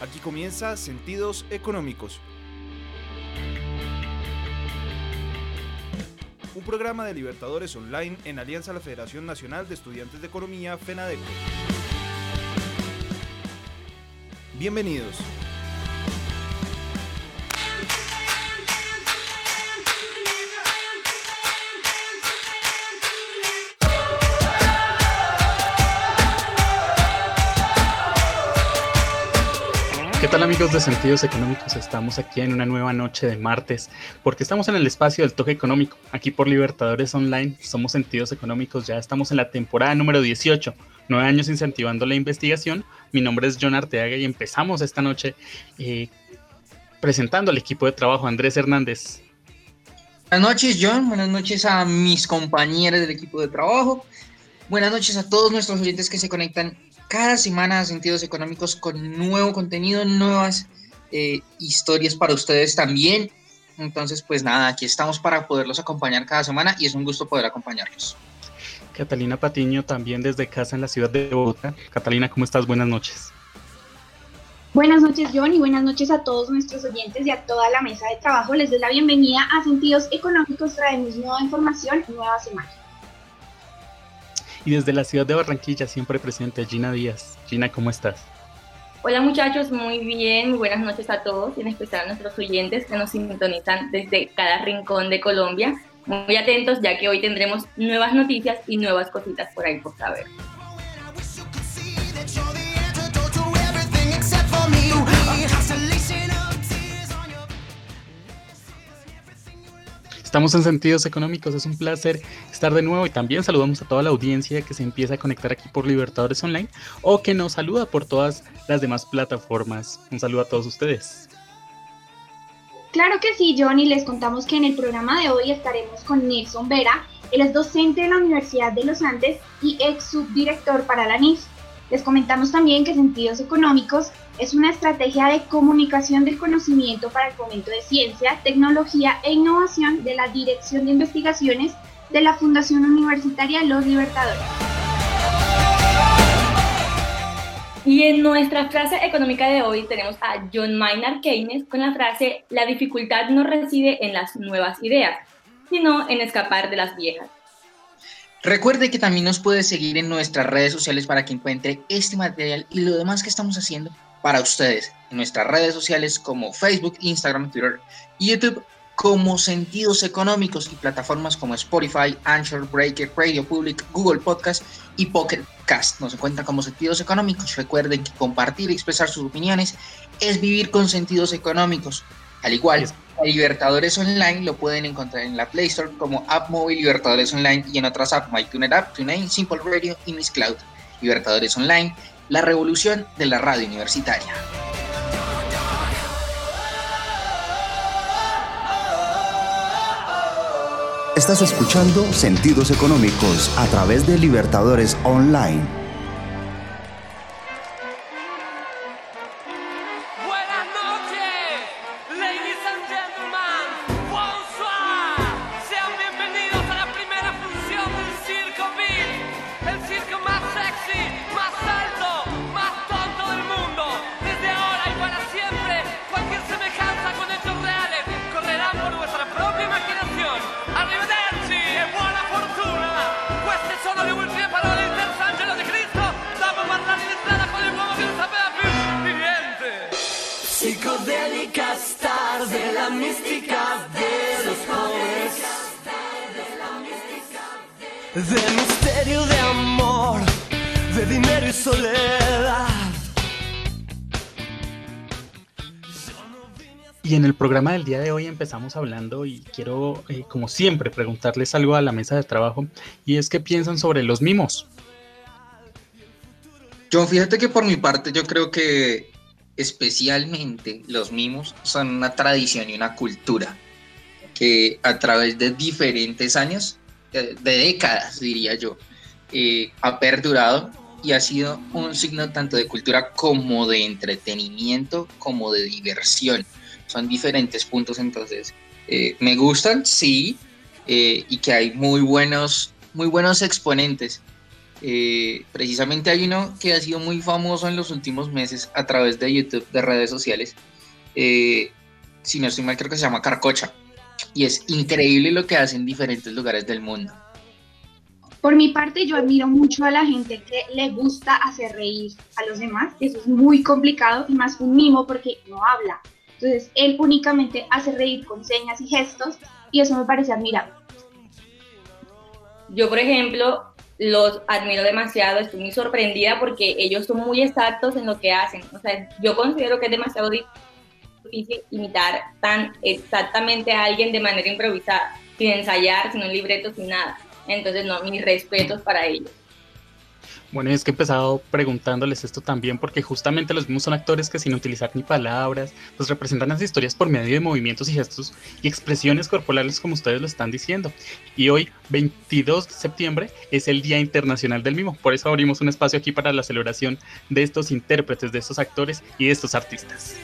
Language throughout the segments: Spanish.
Aquí comienza Sentidos Económicos. Un programa de Libertadores Online en alianza a la Federación Nacional de Estudiantes de Economía, FENADECO. Bienvenidos. Amigos de Sentidos Económicos? Estamos aquí en una nueva noche de martes porque estamos en el espacio del toque económico. Aquí por Libertadores Online somos Sentidos Económicos, ya estamos en la temporada número 18, nueve años incentivando la investigación. Mi nombre es John Arteaga y empezamos esta noche eh, presentando al equipo de trabajo Andrés Hernández. Buenas noches John, buenas noches a mis compañeros del equipo de trabajo, buenas noches a todos nuestros oyentes que se conectan cada semana Sentidos Económicos con nuevo contenido, nuevas eh, historias para ustedes también. Entonces, pues nada, aquí estamos para poderlos acompañar cada semana y es un gusto poder acompañarlos. Catalina Patiño, también desde casa en la ciudad de Bogotá. Catalina, ¿cómo estás? Buenas noches. Buenas noches, John, y buenas noches a todos nuestros oyentes y a toda la mesa de trabajo. Les doy la bienvenida a Sentidos Económicos. Traemos nueva información, nueva semana y desde la ciudad de Barranquilla siempre presente Gina Díaz. Gina, ¿cómo estás? Hola muchachos, muy bien, muy buenas noches a todos, y en especial a nuestros oyentes que nos sintonizan desde cada rincón de Colombia. Muy atentos ya que hoy tendremos nuevas noticias y nuevas cositas por ahí por saber. Estamos en Sentidos Económicos, es un placer estar de nuevo y también saludamos a toda la audiencia que se empieza a conectar aquí por Libertadores Online o que nos saluda por todas las demás plataformas. Un saludo a todos ustedes. Claro que sí, Johnny. Les contamos que en el programa de hoy estaremos con Nelson Vera. Él es docente de la Universidad de los Andes y ex subdirector para la NIF. Les comentamos también que Sentidos Económicos es una estrategia de comunicación del conocimiento para el fomento de ciencia, tecnología e innovación de la Dirección de Investigaciones de la Fundación Universitaria Los Libertadores. Y en nuestra frase económica de hoy tenemos a John Maynard Keynes con la frase, la dificultad no reside en las nuevas ideas, sino en escapar de las viejas. Recuerde que también nos puede seguir en nuestras redes sociales para que encuentre este material y lo demás que estamos haciendo para ustedes en nuestras redes sociales como Facebook, Instagram, Twitter y YouTube como Sentidos Económicos y plataformas como Spotify, Anchor, Breaker, Radio Public, Google Podcast y Pocket Cast. Nos encuentran como Sentidos Económicos. Recuerden que compartir y expresar sus opiniones es vivir con sentidos económicos. Al igual, Libertadores Online lo pueden encontrar en la Play Store como App Móvil Libertadores Online y en otras apps, MyTuner App, TuneIn, Simple Radio y Miss Cloud. Libertadores Online la revolución de la radio universitaria. Estás escuchando Sentidos Económicos a través de Libertadores Online. Programa del día de hoy empezamos hablando y quiero, eh, como siempre, preguntarles algo a la mesa de trabajo y es qué piensan sobre los mimos. John, fíjate que por mi parte yo creo que especialmente los mimos son una tradición y una cultura que a través de diferentes años, de, décadas diría yo, eh, ha perdurado y ha sido un signo tanto de cultura como de entretenimiento, como de diversión son diferentes puntos, entonces eh, me gustan, sí, eh, y que hay muy buenos, muy buenos exponentes Eh, precisamente hay uno que ha sido muy famoso en los últimos meses a través de YouTube, de redes sociales. Eh, si no estoy mal, creo que se llama Carcocha. Y es increíble lo que hace en diferentes lugares del mundo. Por mi parte, yo admiro mucho a la gente que le gusta hacer reír a los demás. Eso es muy complicado y más un mimo porque no habla. Entonces, él únicamente hace reír con señas y gestos y eso me parece admirable. Yo, por ejemplo, los admiro demasiado, estoy muy sorprendida porque ellos son muy exactos en lo que hacen. O sea, yo considero que es demasiado difícil imitar tan exactamente a alguien de manera improvisada, sin ensayar, sin un libreto, sin nada. Entonces, no, mis respetos para ellos. Bueno, es que he empezado preguntándoles esto también porque justamente los mismos son actores que sin utilizar ni palabras, pues representan las historias por medio de movimientos y gestos y expresiones corporales como ustedes lo están diciendo. Y hoy, 22 de septiembre, es el Día Internacional del Mimo. Por eso abrimos un espacio aquí para la celebración de estos intérpretes, de estos actores y de estos artistas.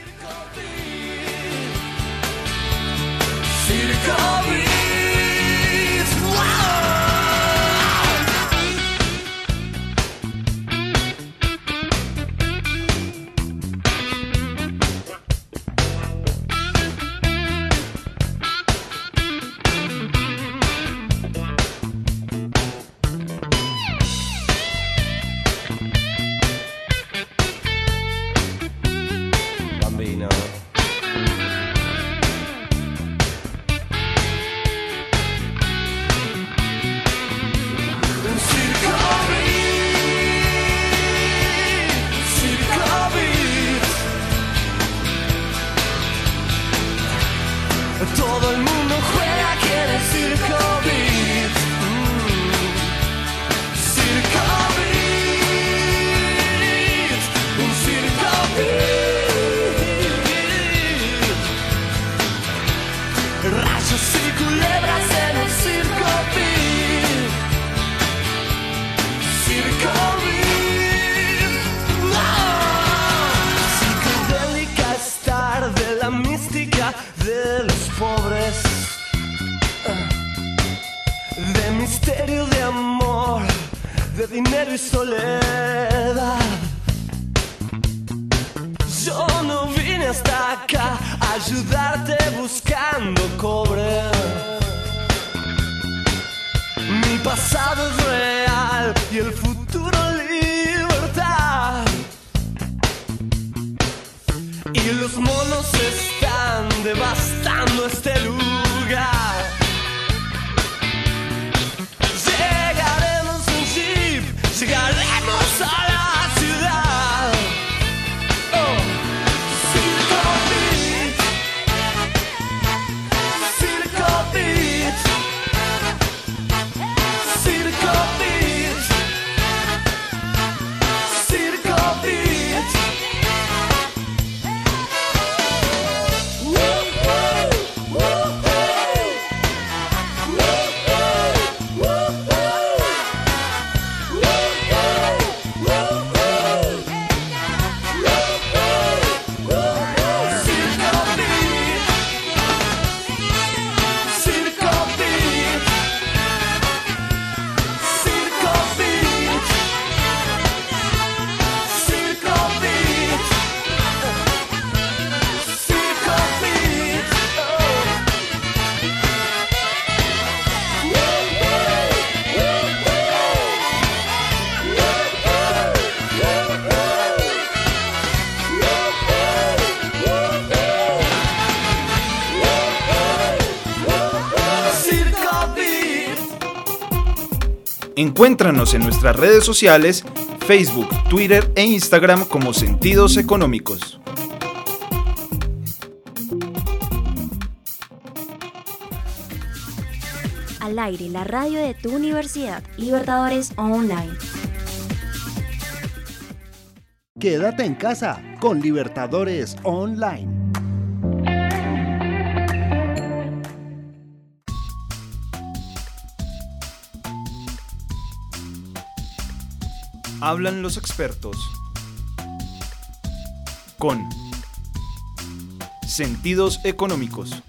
Encuéntranos en nuestras redes sociales, Facebook, Twitter e Instagram como Sentidos Económicos. Al aire, la radio de tu universidad, Libertadores Online. Quédate en casa con Libertadores Online. Hablan los expertos. Con sentidos económicos.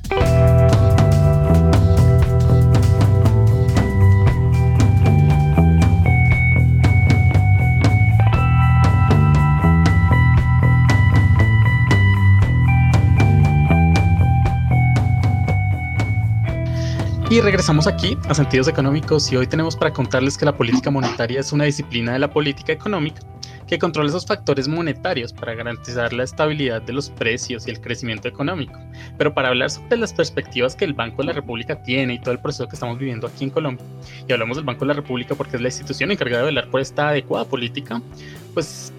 Y regresamos aquí a Sentidos Económicos y hoy tenemos para contarles que la política monetaria es una disciplina de la política económica que controla esos factores monetarios para garantizar la estabilidad de los precios y el crecimiento económico. Pero para hablar sobre las perspectivas que el Banco de la República tiene y todo el proceso que estamos viviendo aquí en Colombia, y hablamos del Banco de la República porque es la institución encargada de velar por esta adecuada política, pues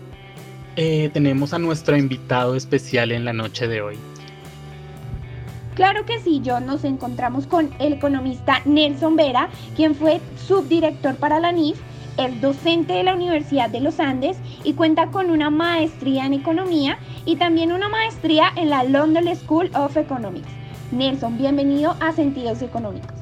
eh, tenemos a nuestro invitado especial en la noche de hoy. Claro que sí, John, nos encontramos con el economista Nelson Vera, quien fue subdirector para la NIF, es docente de la Universidad de los Andes y cuenta con una maestría en economía y también una maestría en la London School of Economics. Nelson, bienvenido a Sentidos Económicos.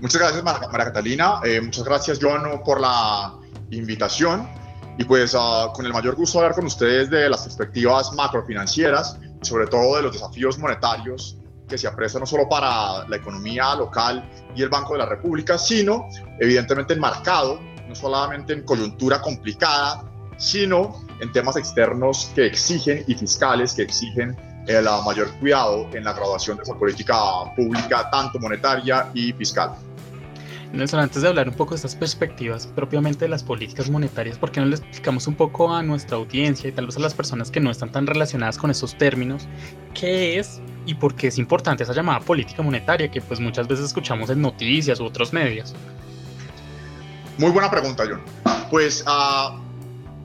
Muchas gracias, María Catalina. Eh, muchas gracias, John, por la invitación. Y pues uh, con el mayor gusto hablar con ustedes de las perspectivas macrofinancieras sobre todo de los desafíos monetarios que se aprecia no solo para la economía local y el Banco de la República, sino evidentemente enmarcado no solamente en coyuntura complicada, sino en temas externos que exigen y fiscales que exigen el mayor cuidado en la graduación de esa política pública, tanto monetaria y fiscal. Nelson, antes de hablar un poco de estas perspectivas propiamente de las políticas monetarias, ¿por qué no le explicamos un poco a nuestra audiencia y tal vez a las personas que no están tan relacionadas con esos términos, qué es y por qué es importante esa llamada política monetaria que pues muchas veces escuchamos en noticias u otros medios? Muy buena pregunta, John. Pues uh,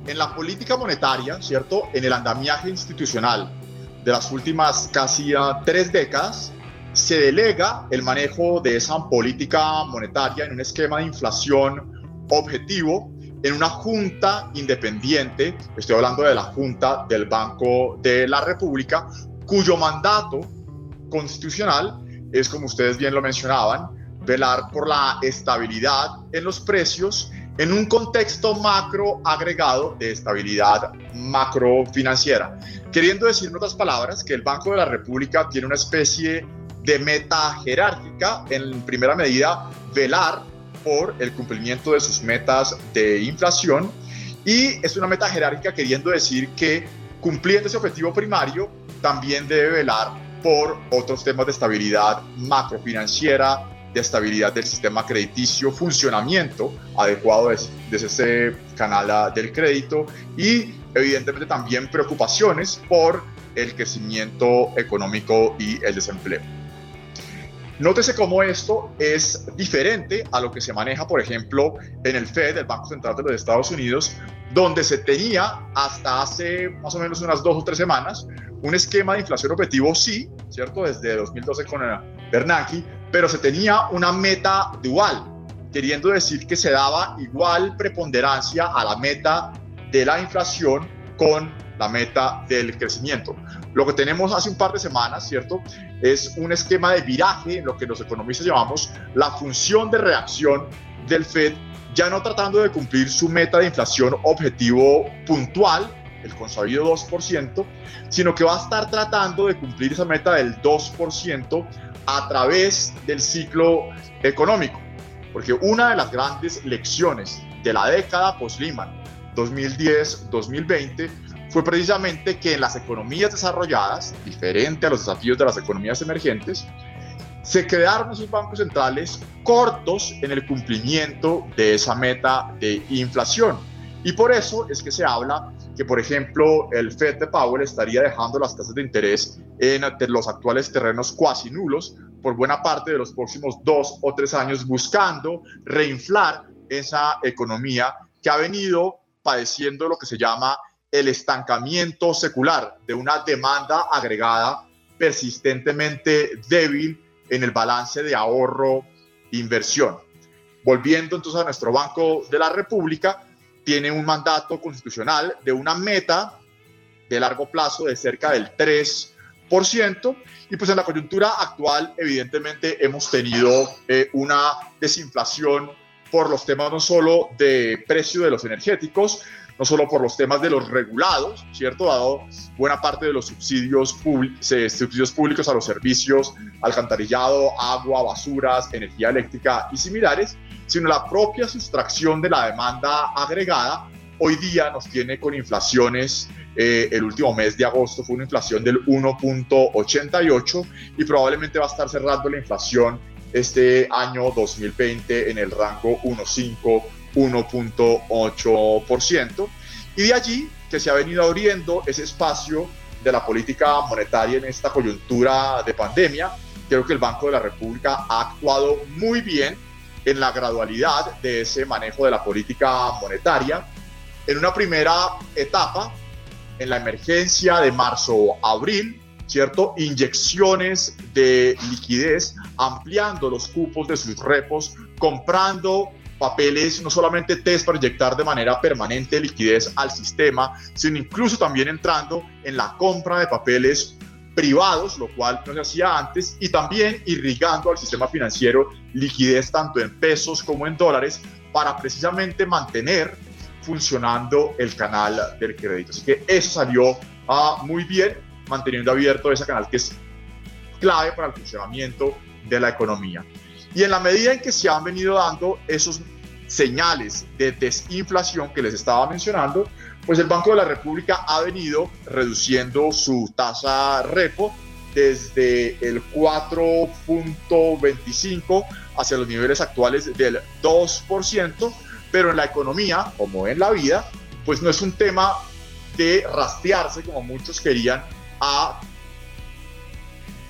en la política monetaria, ¿cierto? En el andamiaje institucional de las últimas casi uh, tres décadas, se delega el manejo de esa política monetaria en un esquema de inflación objetivo en una junta independiente, estoy hablando de la Junta del Banco de la República, cuyo mandato constitucional es, como ustedes bien lo mencionaban, velar por la estabilidad en los precios en un contexto macro agregado de estabilidad macrofinanciera. Queriendo decir en otras palabras que el Banco de la República tiene una especie de meta jerárquica, en primera medida, velar por el cumplimiento de sus metas de inflación y es una meta jerárquica queriendo decir que cumpliendo ese objetivo primario también debe velar por otros temas de estabilidad macrofinanciera, de estabilidad del sistema crediticio, funcionamiento adecuado de, ese canal del crédito y evidentemente también preocupaciones por el crecimiento económico y el desempleo. Nótese cómo esto es diferente a lo que se maneja, por ejemplo, en el Fed, el Banco Central de los Estados Unidos, donde se tenía hasta hace más o menos unas dos o tres semanas un esquema de inflación objetivo, sí, ¿cierto? Desde 2012 con Bernanke, pero se tenía una meta dual, queriendo decir que se daba igual preponderancia a la meta de la inflación con la meta del crecimiento. Lo que tenemos hace un par de semanas, ¿cierto? Es un esquema de viraje en lo que los economistas llamamos la función de reacción del Fed, ya no tratando de cumplir su meta de inflación objetivo puntual, el consabido 2%, sino que va a estar tratando de cumplir esa meta del 2% a través del ciclo económico. Porque una de las grandes lecciones de la década post-Lehman, 2010-2020, fue precisamente que en las economías desarrolladas, diferente a los desafíos de las economías emergentes, se quedaron esos bancos centrales cortos en el cumplimiento de esa meta de inflación. Y por eso es que se habla que, por ejemplo, el Fed de Powell estaría dejando las tasas de interés en los actuales terrenos cuasi nulos por buena parte de los próximos dos o tres años, buscando reinflar esa economía que ha venido padeciendo lo que se llama el estancamiento secular de una demanda agregada persistentemente débil en el balance de ahorro-inversión. Volviendo entonces a nuestro Banco de la República, tiene un mandato constitucional de una meta de largo plazo de cerca del 3%, y pues en la coyuntura actual evidentemente hemos tenido eh, una desinflación por los temas no solo de precio de los energéticos, no solo por los temas de los regulados, ¿cierto? Dado buena parte de los subsidios, subsidios públicos a los servicios, alcantarillado, agua, basuras, energía eléctrica y similares, sino la propia sustracción de la demanda agregada hoy día nos tiene con inflaciones, eh, el último mes de agosto fue una inflación del 1.88 y probablemente va a estar cerrando la inflación este año 2020 en el rango 1.5, 1.8%. Y de allí que se ha venido abriendo ese espacio de la política monetaria en esta coyuntura de pandemia. Creo que el Banco de la República ha actuado muy bien en la gradualidad de ese manejo de la política monetaria. En una primera etapa, en la emergencia de marzo-abril, ¿cierto? Inyecciones de liquidez, ampliando los cupos de sus repos, comprando papeles, no solamente test para inyectar de manera permanente liquidez al sistema, sino incluso también entrando en la compra de papeles privados, lo cual no se hacía antes, y también irrigando al sistema financiero liquidez tanto en pesos como en dólares para precisamente mantener funcionando el canal del crédito. Así que eso salió ah, muy bien, manteniendo abierto ese canal que es clave para el funcionamiento de la economía. Y en la medida en que se han venido dando esos señales de desinflación que les estaba mencionando, pues el Banco de la República ha venido reduciendo su tasa repo desde el 4.25 hacia los niveles actuales del 2%, pero en la economía, como en la vida, pues no es un tema de rastrearse como muchos querían a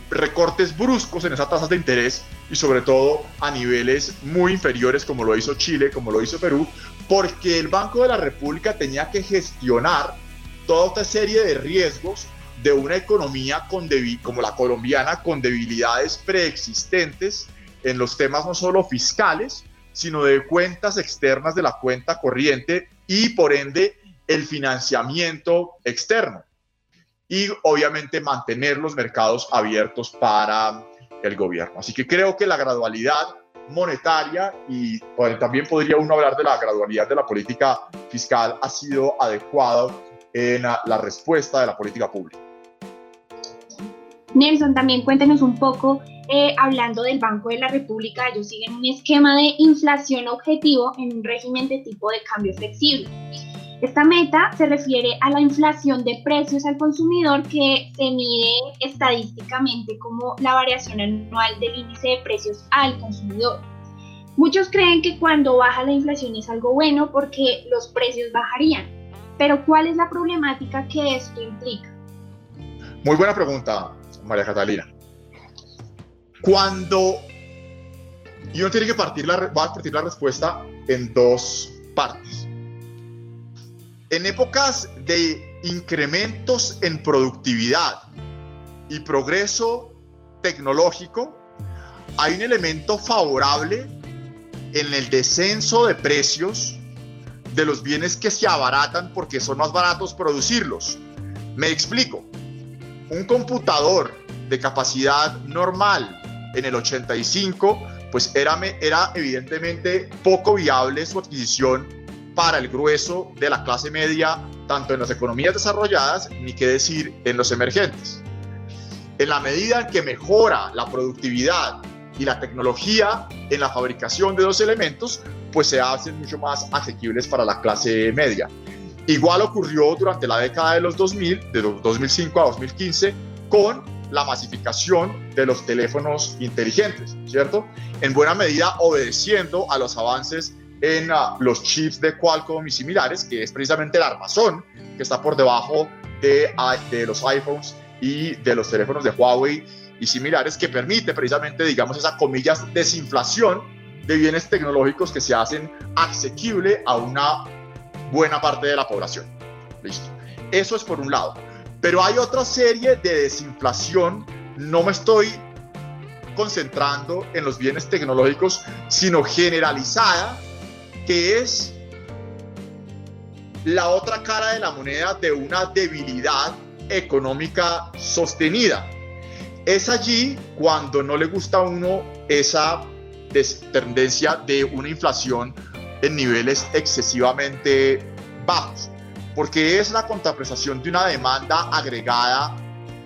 recortes bruscos en esas tasas de interés y sobre todo a niveles muy inferiores como lo hizo Chile, como lo hizo Perú, porque el Banco de la República tenía que gestionar toda esta serie de riesgos de una economía con como la colombiana con debilidades preexistentes en los temas no solo fiscales, sino de cuentas externas de la cuenta corriente y por ende el financiamiento externo. Y obviamente mantener los mercados abiertos para el gobierno. Así que creo que la gradualidad monetaria y también podría uno hablar de la gradualidad de la política fiscal ha sido adecuada en la, respuesta de la política pública. Nelson, también cuéntenos un poco, eh, hablando del Banco de la República, ellos siguen un esquema de inflación objetivo en un régimen de tipo de cambio flexible. Esta meta se refiere a la inflación de precios al consumidor que se mide estadísticamente como la variación anual del índice de precios al consumidor. Muchos creen que cuando baja la inflación es algo bueno porque los precios bajarían, pero ¿cuál es la problemática que esto implica? Muy buena pregunta, María Catalina. Cuando yo tiene que partir la, va a partir la respuesta en dos partes. En épocas de incrementos en productividad y progreso tecnológico, hay un elemento favorable en el descenso de precios de los bienes que se abaratan porque son más baratos producirlos. Me explico. Un computador de capacidad normal en el 85, pues era, era evidentemente poco viable su adquisición para el grueso de la clase media, tanto en las economías desarrolladas, ni qué decir en los emergentes. En la medida en que mejora la productividad y la tecnología en la fabricación de dos elementos, pues se hacen mucho más asequibles para la clase media. Igual ocurrió durante la década de los 2000, de 2005 a 2015, con la masificación de los teléfonos inteligentes, ¿cierto? En buena medida obedeciendo a los avances en ah, los chips de Qualcomm y similares, que es precisamente el armazón que está por debajo de, ah, de los iPhones y de los teléfonos de Huawei y similares, que permite precisamente, digamos, esa comillas, desinflación de bienes tecnológicos que se hacen asequible a una buena parte de la población. Listo. Eso es por un lado. Pero hay otra serie de desinflación, no me estoy concentrando en los bienes tecnológicos, sino generalizada que es la otra cara de la moneda de una debilidad económica sostenida. Es allí cuando no le gusta a uno esa tendencia de una inflación en niveles excesivamente bajos, porque es la contraprestación de una demanda agregada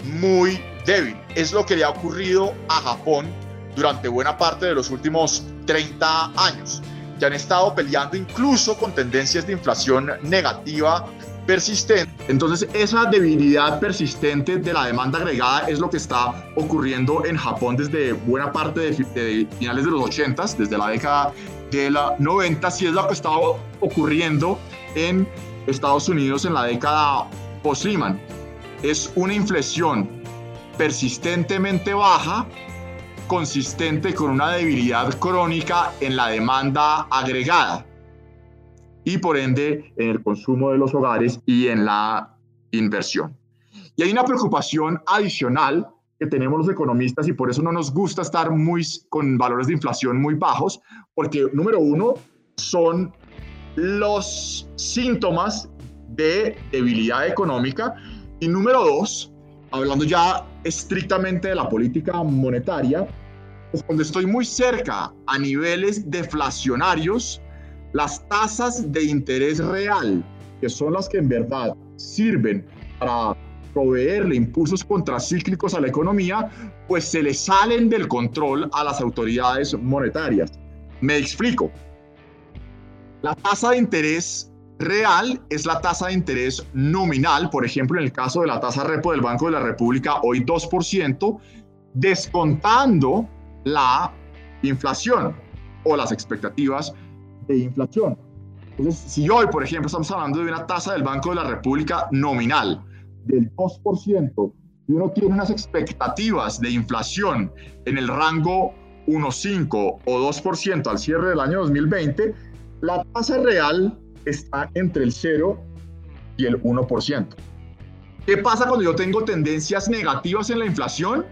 muy débil. Es lo que le ha ocurrido a Japón durante buena parte de los últimos 30 años que han estado peleando incluso con tendencias de inflación negativa persistente. Entonces, esa debilidad persistente de la demanda agregada es lo que está ocurriendo en Japón desde buena parte de, finales de los 80, desde la década de la 90, y es lo que estaba ocurriendo en Estados Unidos en la década post-Lehman. Es una inflación persistentemente baja, consistente con una debilidad crónica en la demanda agregada y por ende en el consumo de los hogares y en la inversión. Y hay una preocupación adicional que tenemos los economistas y por eso no nos gusta estar muy con valores de inflación muy bajos, porque número uno son los síntomas de debilidad económica y número dos, hablando ya estrictamente de la política monetaria, pues cuando estoy muy cerca a niveles deflacionarios, las tasas de interés real, que son las que en verdad sirven para proveerle impulsos contracíclicos a la economía, pues se le salen del control a las autoridades monetarias. Me explico. La tasa de interés real es la tasa de interés nominal, por ejemplo, en el caso de la tasa repo del Banco de la República, hoy 2%, descontando la inflación o las expectativas de inflación. Entonces, si hoy, por ejemplo, estamos hablando de una tasa del Banco de la República nominal del 2%, y uno tiene unas expectativas de inflación en el rango 1,5 o 2% al cierre del año 2020, la tasa real está entre el 0 y el 1%. ¿Qué pasa cuando yo tengo tendencias negativas en la inflación?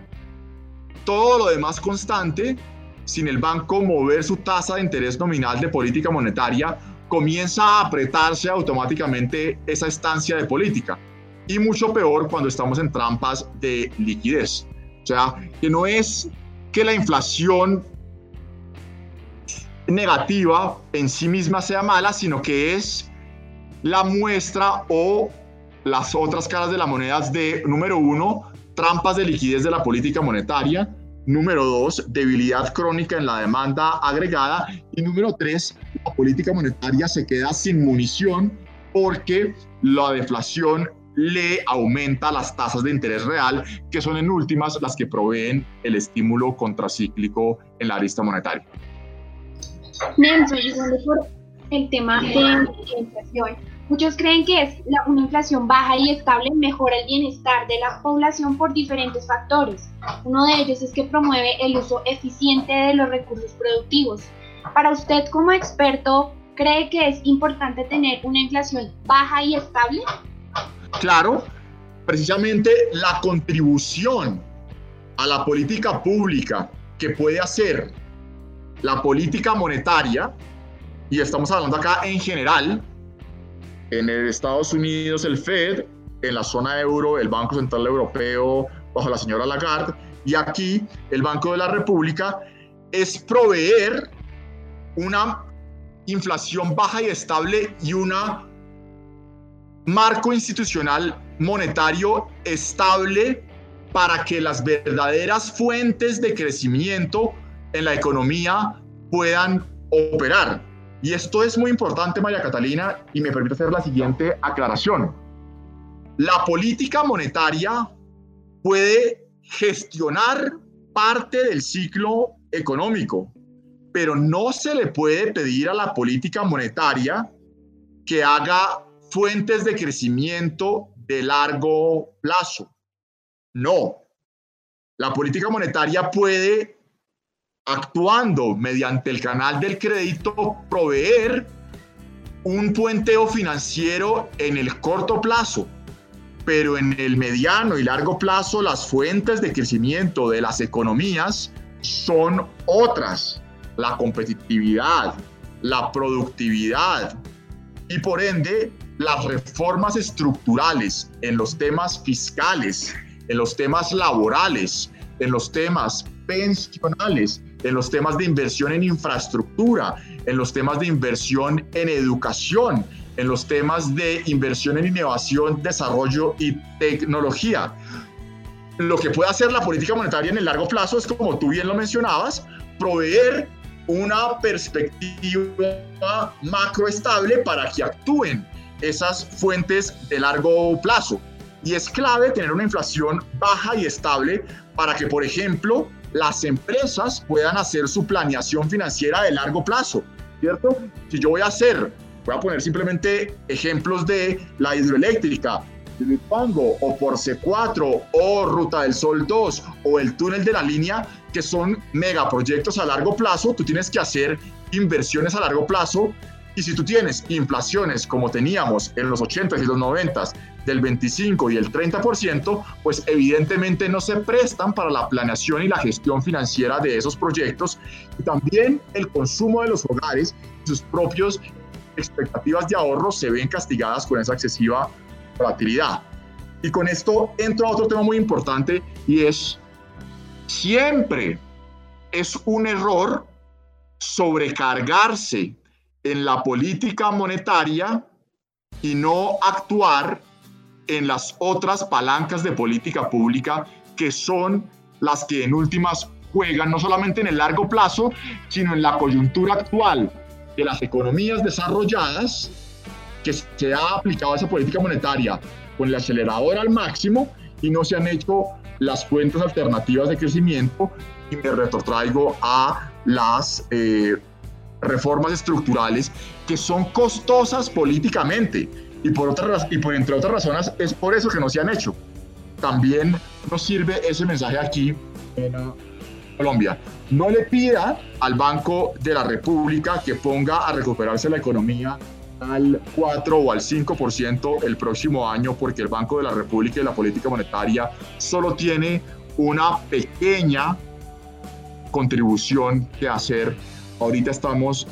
Todo lo demás constante, sin el banco mover su tasa de interés nominal de política monetaria, comienza a apretarse automáticamente esa estancia de política. Y mucho peor cuando estamos en trampas de liquidez. O sea, que no es que la inflación negativa en sí misma sea mala, sino que es la muestra o las otras caras de la moneda de, número uno, trampas de liquidez de la política monetaria, Número dos, debilidad crónica en la demanda agregada. Y número tres, la política monetaria se queda sin munición porque la deflación le aumenta las tasas de interés real, que son en últimas las que proveen el estímulo contracíclico en la arista monetaria. Nelson, el tema de la inflación, Muchos creen que es una inflación baja y estable mejora el bienestar de la población por diferentes factores. Uno de ellos es que promueve el uso eficiente de los recursos productivos. Para usted como experto, ¿cree que es importante tener una inflación baja y estable? Claro, precisamente la contribución a la política pública que puede hacer la política monetaria, y estamos hablando acá en general, en Estados Unidos el Fed, en la zona euro el Banco Central Europeo bajo la señora Lagarde y aquí el Banco de la República es proveer una inflación baja y estable y un marco institucional monetario estable para que las verdaderas fuentes de crecimiento en la economía puedan operar. Y esto es muy importante, María Catalina, y me permite hacer la siguiente aclaración. La política monetaria puede gestionar parte del ciclo económico, pero no se le puede pedir a la política monetaria que haga fuentes de crecimiento de largo plazo. No. La política monetaria puede actuando mediante el canal del crédito, proveer un puenteo financiero en el corto plazo, pero en el mediano y largo plazo las fuentes de crecimiento de las economías son otras, la competitividad, la productividad y por ende las reformas estructurales en los temas fiscales, en los temas laborales, en los temas pensionales, en los temas de inversión en infraestructura, en los temas de inversión en educación, en los temas de inversión en innovación, desarrollo y tecnología. Lo que puede hacer la política monetaria en el largo plazo es, como tú bien lo mencionabas, proveer una perspectiva macroestable para que actúen esas fuentes de largo plazo. Y es clave tener una inflación baja y estable para que, por ejemplo, las empresas puedan hacer su planeación financiera de largo plazo, ¿cierto? Si yo voy a hacer, voy a poner simplemente ejemplos de la hidroeléctrica, Pango, o por C4, o Ruta del Sol 2, o el túnel de la línea, que son megaproyectos a largo plazo, tú tienes que hacer inversiones a largo plazo y si tú tienes inflaciones como teníamos en los 80s y los 90s del 25 y el 30%, pues evidentemente no se prestan para la planeación y la gestión financiera de esos proyectos y también el consumo de los hogares, sus propias expectativas de ahorro se ven castigadas con esa excesiva volatilidad. Y con esto entro a otro tema muy importante y es siempre es un error sobrecargarse en la política monetaria y no actuar en las otras palancas de política pública que son las que en últimas juegan no solamente en el largo plazo, sino en la coyuntura actual de las economías desarrolladas, que se ha aplicado esa política monetaria con el acelerador al máximo y no se han hecho las fuentes alternativas de crecimiento y me retrotraigo a las eh, reformas estructurales que son costosas políticamente y por, otras, y por entre otras razones es por eso que no se han hecho. También nos sirve ese mensaje aquí en Colombia. No le pida al Banco de la República que ponga a recuperarse la economía al 4 o al 5% el próximo año porque el Banco de la República y la política monetaria solo tiene una pequeña contribución que hacer ahorita estamos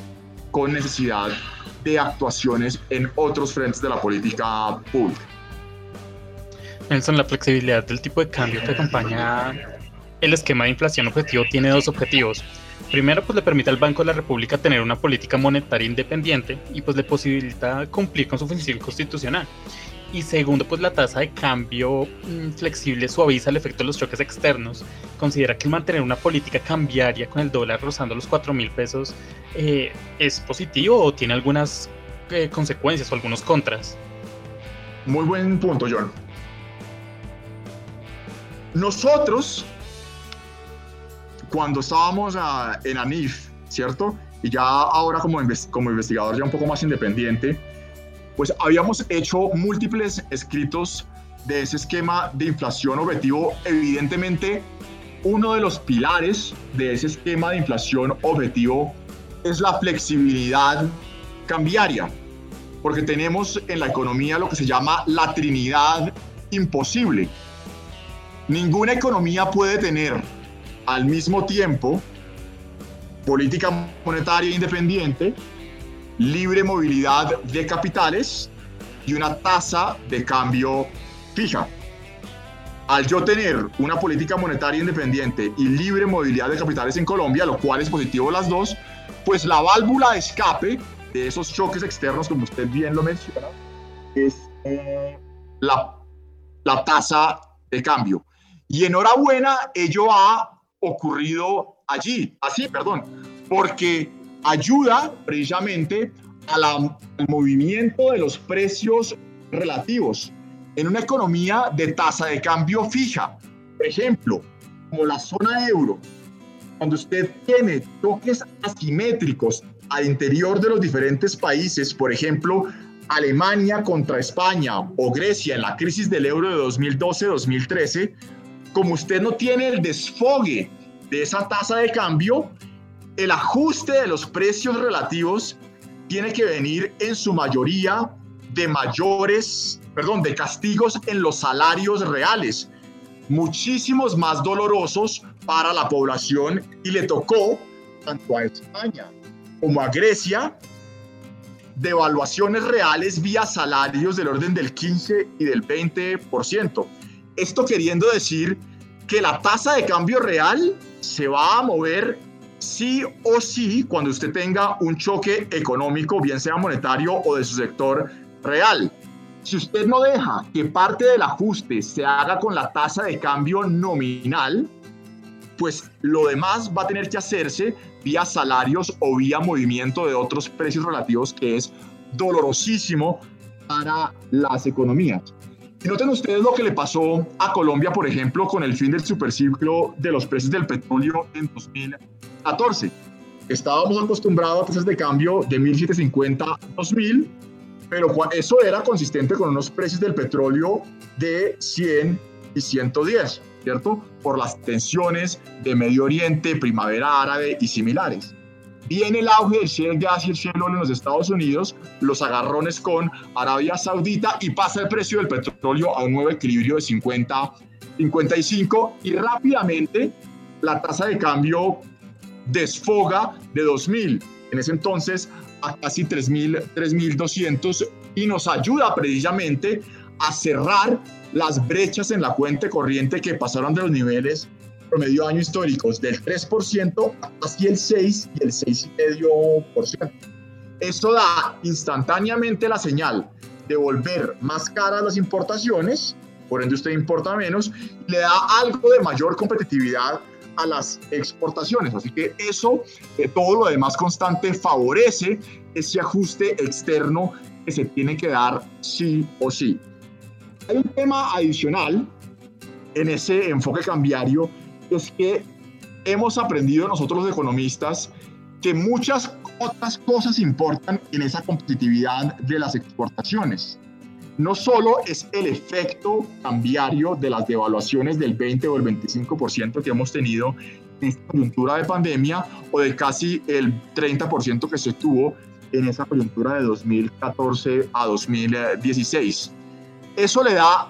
con necesidad de actuaciones en otros frentes de la política pública. Nelson, la flexibilidad del tipo de cambio que acompaña el esquema de inflación objetivo tiene dos objetivos. Primero, pues le permite al Banco de la República tener una política monetaria independiente y pues le posibilita cumplir con su función constitucional. Y segundo, pues la tasa de cambio mm, flexible suaviza el efecto de los choques externos. Considera que el mantener una política cambiaria con el dólar rozando los 4 mil pesos eh, es positivo o tiene algunas eh, consecuencias o algunos contras. Muy buen punto, John. Nosotros, cuando estábamos ah, en ANIF, ¿cierto? Y ya ahora como, como investigador ya un poco más independiente, pues habíamos hecho múltiples escritos de ese esquema de inflación objetivo. Evidentemente, uno de los pilares de ese esquema de inflación objetivo es la flexibilidad cambiaria, porque tenemos en la economía lo que se llama la trinidad imposible. Ninguna economía puede tener al mismo tiempo política monetaria independiente, libre movilidad de capitales y una tasa de cambio fija. Al yo tener una política monetaria independiente y libre movilidad de capitales en Colombia, lo cual es positivo las dos, pues la válvula de escape de esos choques externos, como usted bien lo menciona, es eh, la, la tasa de cambio. Y enhorabuena, ello ha ocurrido allí, así, perdón, porque ayuda precisamente al movimiento de los precios relativos en una economía de tasa de cambio fija. Por ejemplo, como la zona euro, cuando usted tiene toques asimétricos al interior de los diferentes países, por ejemplo, Alemania contra España o Grecia en la crisis del euro de 2012-2013, como usted no tiene el desfogue de esa tasa de cambio, el ajuste de los precios relativos tiene que venir en su mayoría de mayores, perdón, de castigos en los salarios reales, muchísimos más dolorosos para la población y le tocó tanto a España como a Grecia devaluaciones reales vía salarios del orden del 15 y del 20%. Esto queriendo decir que la tasa de cambio real se va a mover sí o sí cuando usted tenga un choque económico, bien sea monetario o de su sector real. Si usted no deja que parte del ajuste se haga con la tasa de cambio nominal, pues lo demás va a tener que hacerse vía salarios o vía movimiento de otros precios relativos que es dolorosísimo para las economías. Y noten ustedes lo que le pasó a Colombia, por ejemplo, con el fin del superciclo de los precios del petróleo en 2014. Estábamos acostumbrados a tasas de cambio de 1.750 a 2.000, pero eso era consistente con unos precios del petróleo de 100 y 110, ¿cierto? Por las tensiones de Medio Oriente, primavera árabe y similares. Viene el auge del shale gas y el shale oil en los Estados Unidos, los agarrones con Arabia Saudita y pasa el precio del petróleo a un nuevo equilibrio de 50, 55 y rápidamente la tasa de cambio desfoga de 2.000. En ese entonces a casi 3.200 y nos ayuda precisamente a cerrar las brechas en la cuenta corriente que pasaron de los niveles promedio año históricos del 3% a casi el 6 y el 6,5%. Eso da instantáneamente la señal de volver más caras las importaciones, por ende usted importa menos, le da algo de mayor competitividad a las exportaciones. Así que eso, eh, todo lo demás constante, favorece ese ajuste externo que se tiene que dar sí o sí. Hay un tema adicional en ese enfoque cambiario, es que hemos aprendido nosotros los economistas que muchas otras cosas importan en esa competitividad de las exportaciones. No solo es el efecto cambiario de las devaluaciones del 20 o el 25% que hemos tenido en esta coyuntura de pandemia o de casi el 30% que se tuvo en esa coyuntura de 2014 a 2016. Eso le da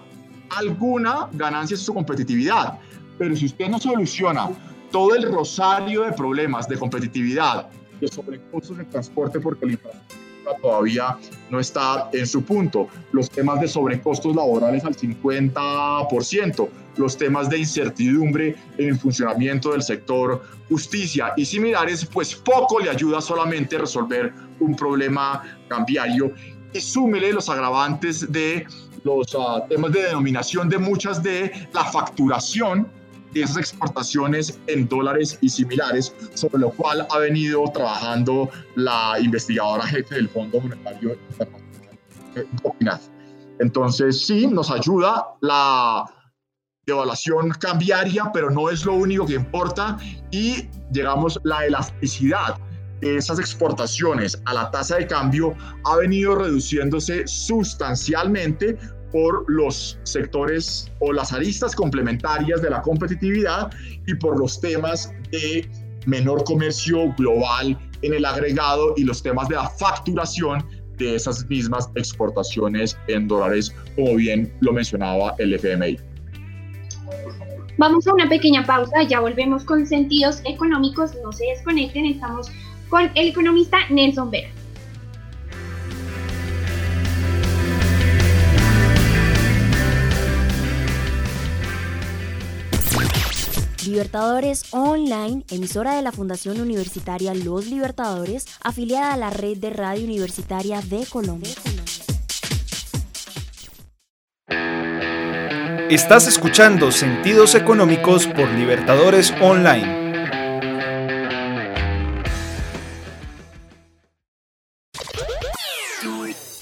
alguna ganancia a su competitividad, pero si usted no soluciona todo el rosario de problemas de competitividad, de sobrecostos de transporte porque la infraestructura todavía no está en su punto, los temas de sobrecostos laborales al 50%, los temas de incertidumbre en el funcionamiento del sector justicia y similares, pues poco le ayuda solamente a resolver un problema cambiario. Y súmele los agravantes de los uh, temas de denominación de muchas de la facturación de esas exportaciones en dólares y similares, sobre lo cual ha venido trabajando la investigadora jefe del Fondo Monetario Internacional, Entonces, sí, nos ayuda la devaluación cambiaria, pero no es lo único que importa. Y llegamos la elasticidad de esas exportaciones a la tasa de cambio ha venido reduciéndose sustancialmente por los sectores o las aristas complementarias de la competitividad y por los temas de menor comercio global en el agregado y los temas de la facturación de esas mismas exportaciones en dólares, como bien lo mencionaba el FMI. Vamos a una pequeña pausa, ya volvemos con sentidos económicos, no se desconecten, estamos con el economista Nelson Vera. Libertadores Online, emisora de la Fundación Universitaria Los Libertadores, afiliada a la red de radio universitaria de Colombia. Estás escuchando Sentidos Económicos por Libertadores Online.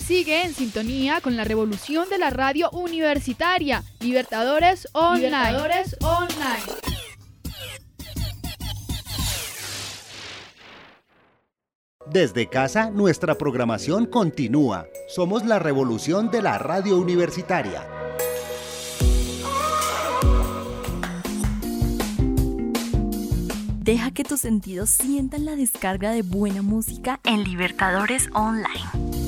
Sigue en sintonía con la revolución de la radio universitaria. Libertadores Online. Libertadores Online. Desde casa, nuestra programación continúa. Somos la revolución de la radio universitaria. Deja que tus sentidos sientan la descarga de buena música en Libertadores Online.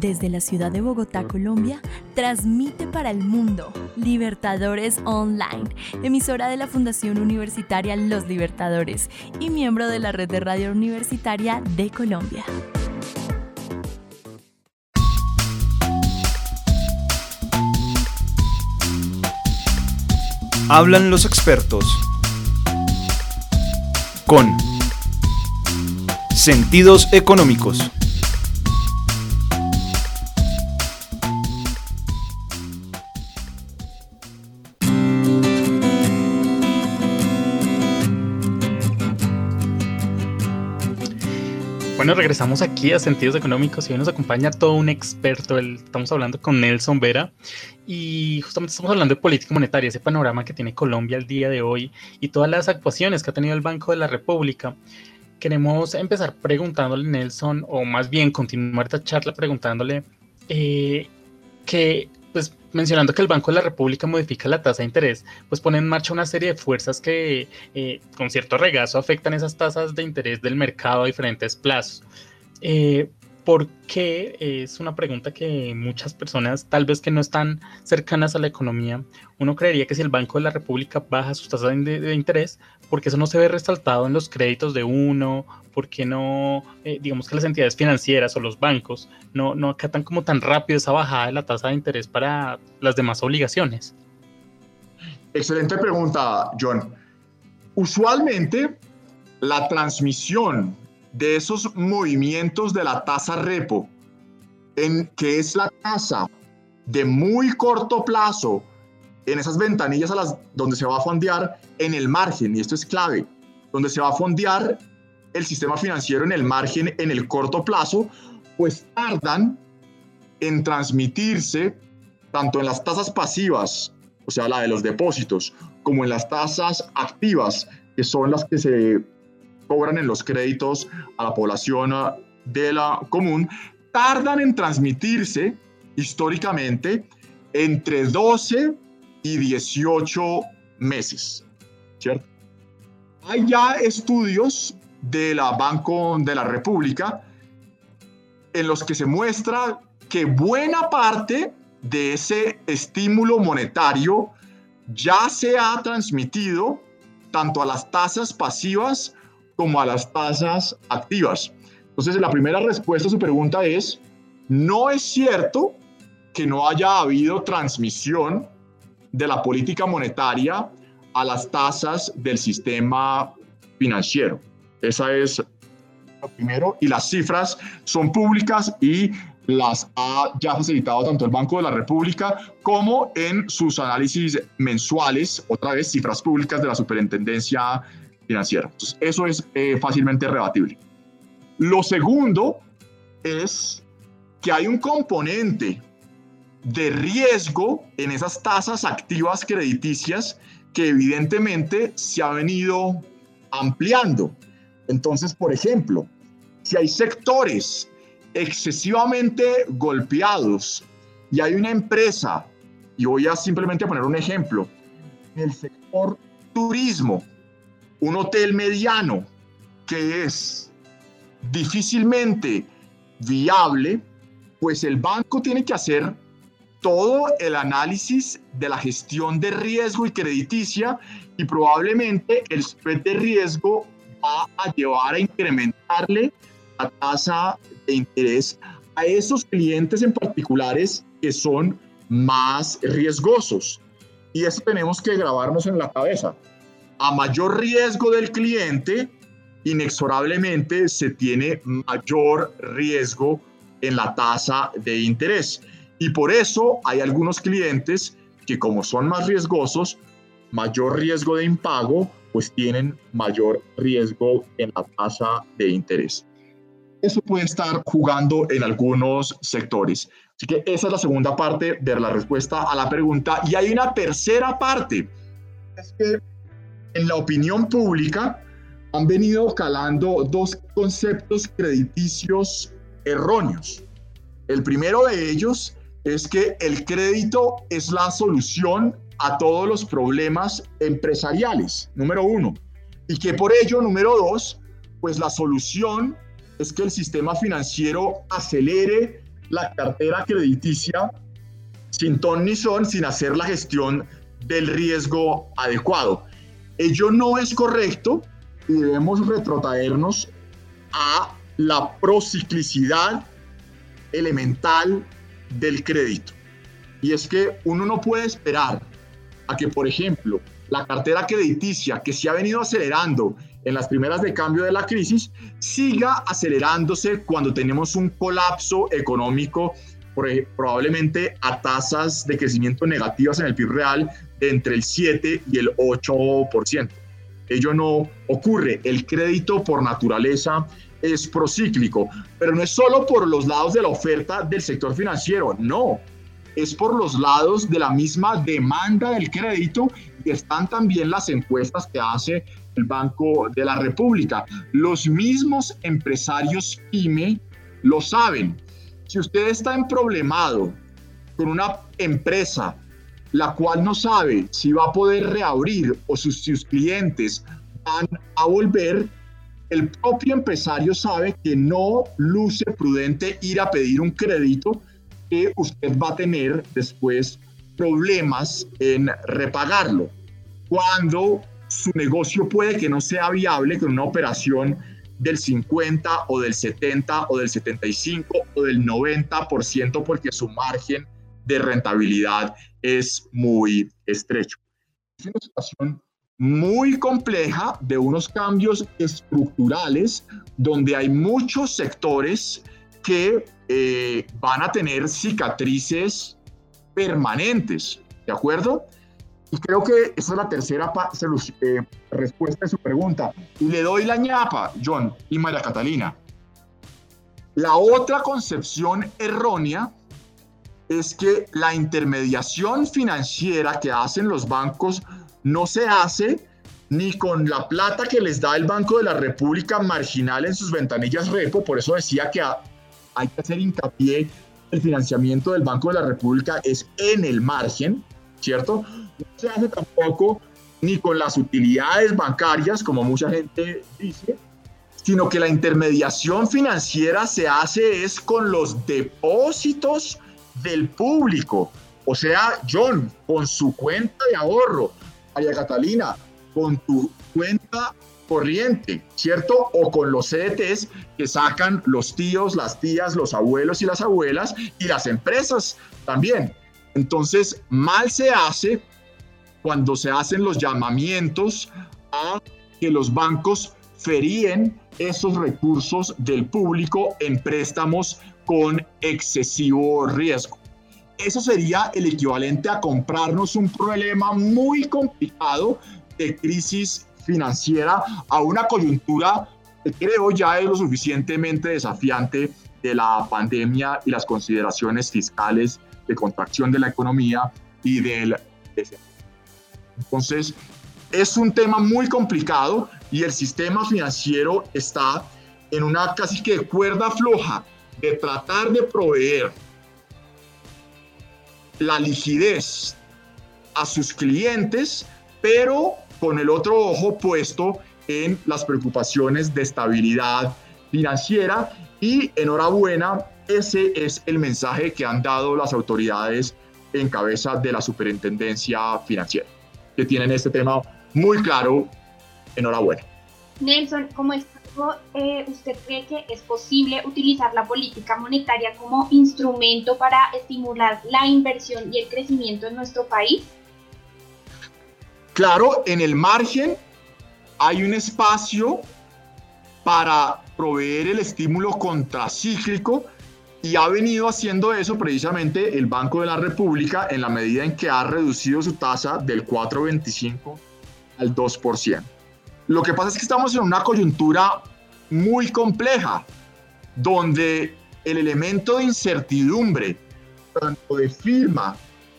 Desde la ciudad de Bogotá, Colombia, transmite para el mundo Libertadores Online, emisora de la Fundación Universitaria Los Libertadores y miembro de la Red de Radio Universitaria de Colombia. Hablan los expertos con sentidos económicos. Bueno, regresamos aquí a Sentidos Económicos y hoy nos acompaña todo un experto. estamos hablando con Nelson Vera y justamente estamos hablando de política monetaria, ese panorama que tiene Colombia al día de hoy y todas las actuaciones que ha tenido el Banco de la República. Queremos empezar preguntándole, Nelson, o más bien continuar esta charla preguntándole eh, que pues mencionando que el Banco de la República modifica la tasa de interés, pues pone en marcha una serie de fuerzas que eh, con cierto regazo afectan esas tasas de interés del mercado a diferentes plazos. Eh, ¿Por qué? Es una pregunta que muchas personas, tal vez que no están cercanas a la economía, uno creería que si el Banco de la República baja sus tasas de, interés, porque eso no se ve resaltado en los créditos de uno, porque no, eh, digamos que las entidades financieras o los bancos no, no acatan como tan rápido esa bajada de la tasa de interés para las demás obligaciones. Excelente pregunta, John. Usualmente, la transmisión de esos movimientos de la tasa repo, en que es la tasa de muy corto plazo en esas ventanillas a las donde se va a fondear en el margen, y esto es clave, donde se va a fondear el sistema financiero en el margen en el corto plazo, pues tardan en transmitirse tanto en las tasas pasivas, o sea, la de los depósitos, como en las tasas activas, que son las que se cobran en los créditos a la población ah, de la común, tardan en transmitirse históricamente entre 12 y 18 meses. Hay ya estudios de la Banco de la República en los que se muestra que buena parte de ese estímulo monetario ya se ha transmitido tanto a las tasas pasivas como a las tasas activas. Entonces, la primera respuesta a su pregunta es, no es cierto que no haya habido transmisión de la política monetaria a las tasas del sistema financiero. Esa es lo primero. Y las cifras son públicas y las ha ya facilitado tanto el Banco de la República como en sus análisis mensuales, otra vez cifras públicas de la Superintendencia financiera. Entonces, eso es eh, fácilmente rebatible. Lo segundo es que hay un componente de riesgo en esas tasas activas crediticias que evidentemente se ha venido ampliando. Entonces, por ejemplo, si hay sectores excesivamente golpeados y hay una empresa, y voy a simplemente poner un ejemplo, el sector turismo, un hotel mediano que es difícilmente viable, pues el banco tiene que hacer todo el análisis de la gestión de riesgo y crediticia y probablemente el spread de riesgo va a llevar a incrementarle la tasa de interés a esos clientes en particulares que son más riesgosos. Y eso tenemos que grabarnos en la cabeza a mayor riesgo del cliente, inexorablemente se tiene mayor riesgo en la tasa de interés. Y por eso hay algunos clientes que como son más riesgosos, mayor riesgo de impago, pues tienen mayor riesgo en la tasa de interés. Eso puede estar jugando en algunos sectores. Así que esa es la segunda parte de la respuesta a la pregunta. Y hay una tercera parte. Es que en la opinión pública han venido calando dos conceptos crediticios erróneos. El primero de ellos es que el crédito es la solución a todos los problemas empresariales, número uno. Y que por ello, número dos, pues la solución es que el sistema financiero acelere la cartera crediticia sin ton ni son, sin hacer la gestión del riesgo adecuado. Ello no es correcto y debemos retrotraernos a la prociclicidad elemental del crédito. Y es que uno no puede esperar a que, por ejemplo, la cartera crediticia que se ha venido acelerando en las primeras de cambio de la crisis siga acelerándose cuando tenemos un colapso económico probablemente a tasas de crecimiento negativas en el PIB real entre el 7 y el 8%. Ello no ocurre. El crédito por naturaleza es procíclico, pero no es solo por los lados de la oferta del sector financiero, no, es por los lados de la misma demanda del crédito y están también las encuestas que hace el Banco de la República. Los mismos empresarios PYME lo saben. Si usted está en problemado con una empresa la cual no sabe si va a poder reabrir o sus, sus clientes van a volver, el propio empresario sabe que no luce prudente ir a pedir un crédito que usted va a tener después problemas en repagarlo. Cuando su negocio puede que no sea viable con una operación del 50 o del 70 o del 75 o del 90% porque su margen de rentabilidad es muy estrecho. Es una situación muy compleja de unos cambios estructurales donde hay muchos sectores que eh, van a tener cicatrices permanentes, ¿de acuerdo? Y creo que esa es la tercera eh, respuesta de su pregunta. Y le doy la ñapa, John y María Catalina. La otra concepción errónea es que la intermediación financiera que hacen los bancos no se hace ni con la plata que les da el Banco de la República marginal en sus ventanillas repo, por eso decía que hay que hacer hincapié, el financiamiento del Banco de la República es en el margen, ¿cierto? No se hace tampoco ni con las utilidades bancarias, como mucha gente dice, sino que la intermediación financiera se hace es con los depósitos del público. O sea, John, con su cuenta de ahorro, María Catalina, con tu cuenta corriente, ¿cierto? O con los CDTs que sacan los tíos, las tías, los abuelos y las abuelas y las empresas también. Entonces, mal se hace cuando se hacen los llamamientos a que los bancos feríen esos recursos del público en préstamos con excesivo riesgo. Eso sería el equivalente a comprarnos un problema muy complicado de crisis financiera a una coyuntura que creo ya es lo suficientemente desafiante de la pandemia y las consideraciones fiscales de contracción de la economía y del Entonces, es un tema muy complicado y el sistema financiero está en una casi que cuerda floja de tratar de proveer la liquidez a sus clientes, pero con el otro ojo puesto en las preocupaciones de estabilidad financiera y enhorabuena, ese es el mensaje que han dado las autoridades en cabeza de la superintendencia financiera, que tienen este tema muy claro. Enhorabuena. Nelson, ¿cómo es eh, usted cree que es posible utilizar la política monetaria como instrumento para estimular la inversión y el crecimiento en nuestro país? Claro, en el margen hay un espacio para proveer el estímulo contracíclico y ha venido haciendo eso precisamente el Banco de la República en la medida en que ha reducido su tasa del 4,25 al 2%. Lo que pasa es que estamos en una coyuntura muy compleja, donde el elemento de incertidumbre, tanto de firma,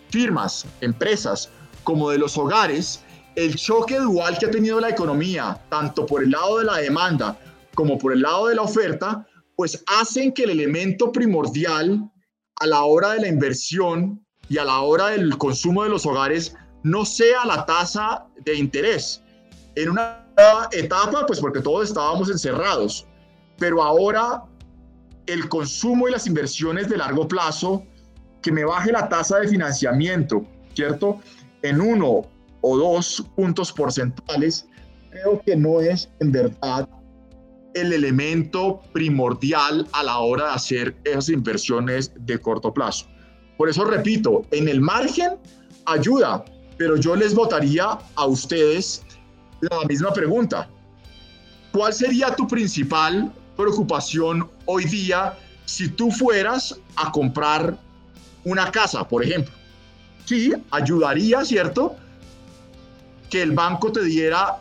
firmas, empresas, como de los hogares, el choque dual que ha tenido la economía, tanto por el lado de la demanda como por el lado de la oferta, pues hacen que el elemento primordial a la hora de la inversión y a la hora del consumo de los hogares no sea la tasa de interés. En una etapa, pues porque todos estábamos encerrados, pero ahora el consumo y las inversiones de largo plazo, que me baje la tasa de financiamiento, ¿cierto? En uno o dos puntos porcentuales, creo que no es en verdad el elemento primordial a la hora de hacer esas inversiones de corto plazo. Por eso repito, en el margen ayuda, pero yo les votaría a ustedes la misma pregunta. ¿Cuál sería tu principal preocupación hoy día si tú fueras a comprar una casa, por ejemplo? Sí, ayudaría, ¿cierto? Que el banco te diera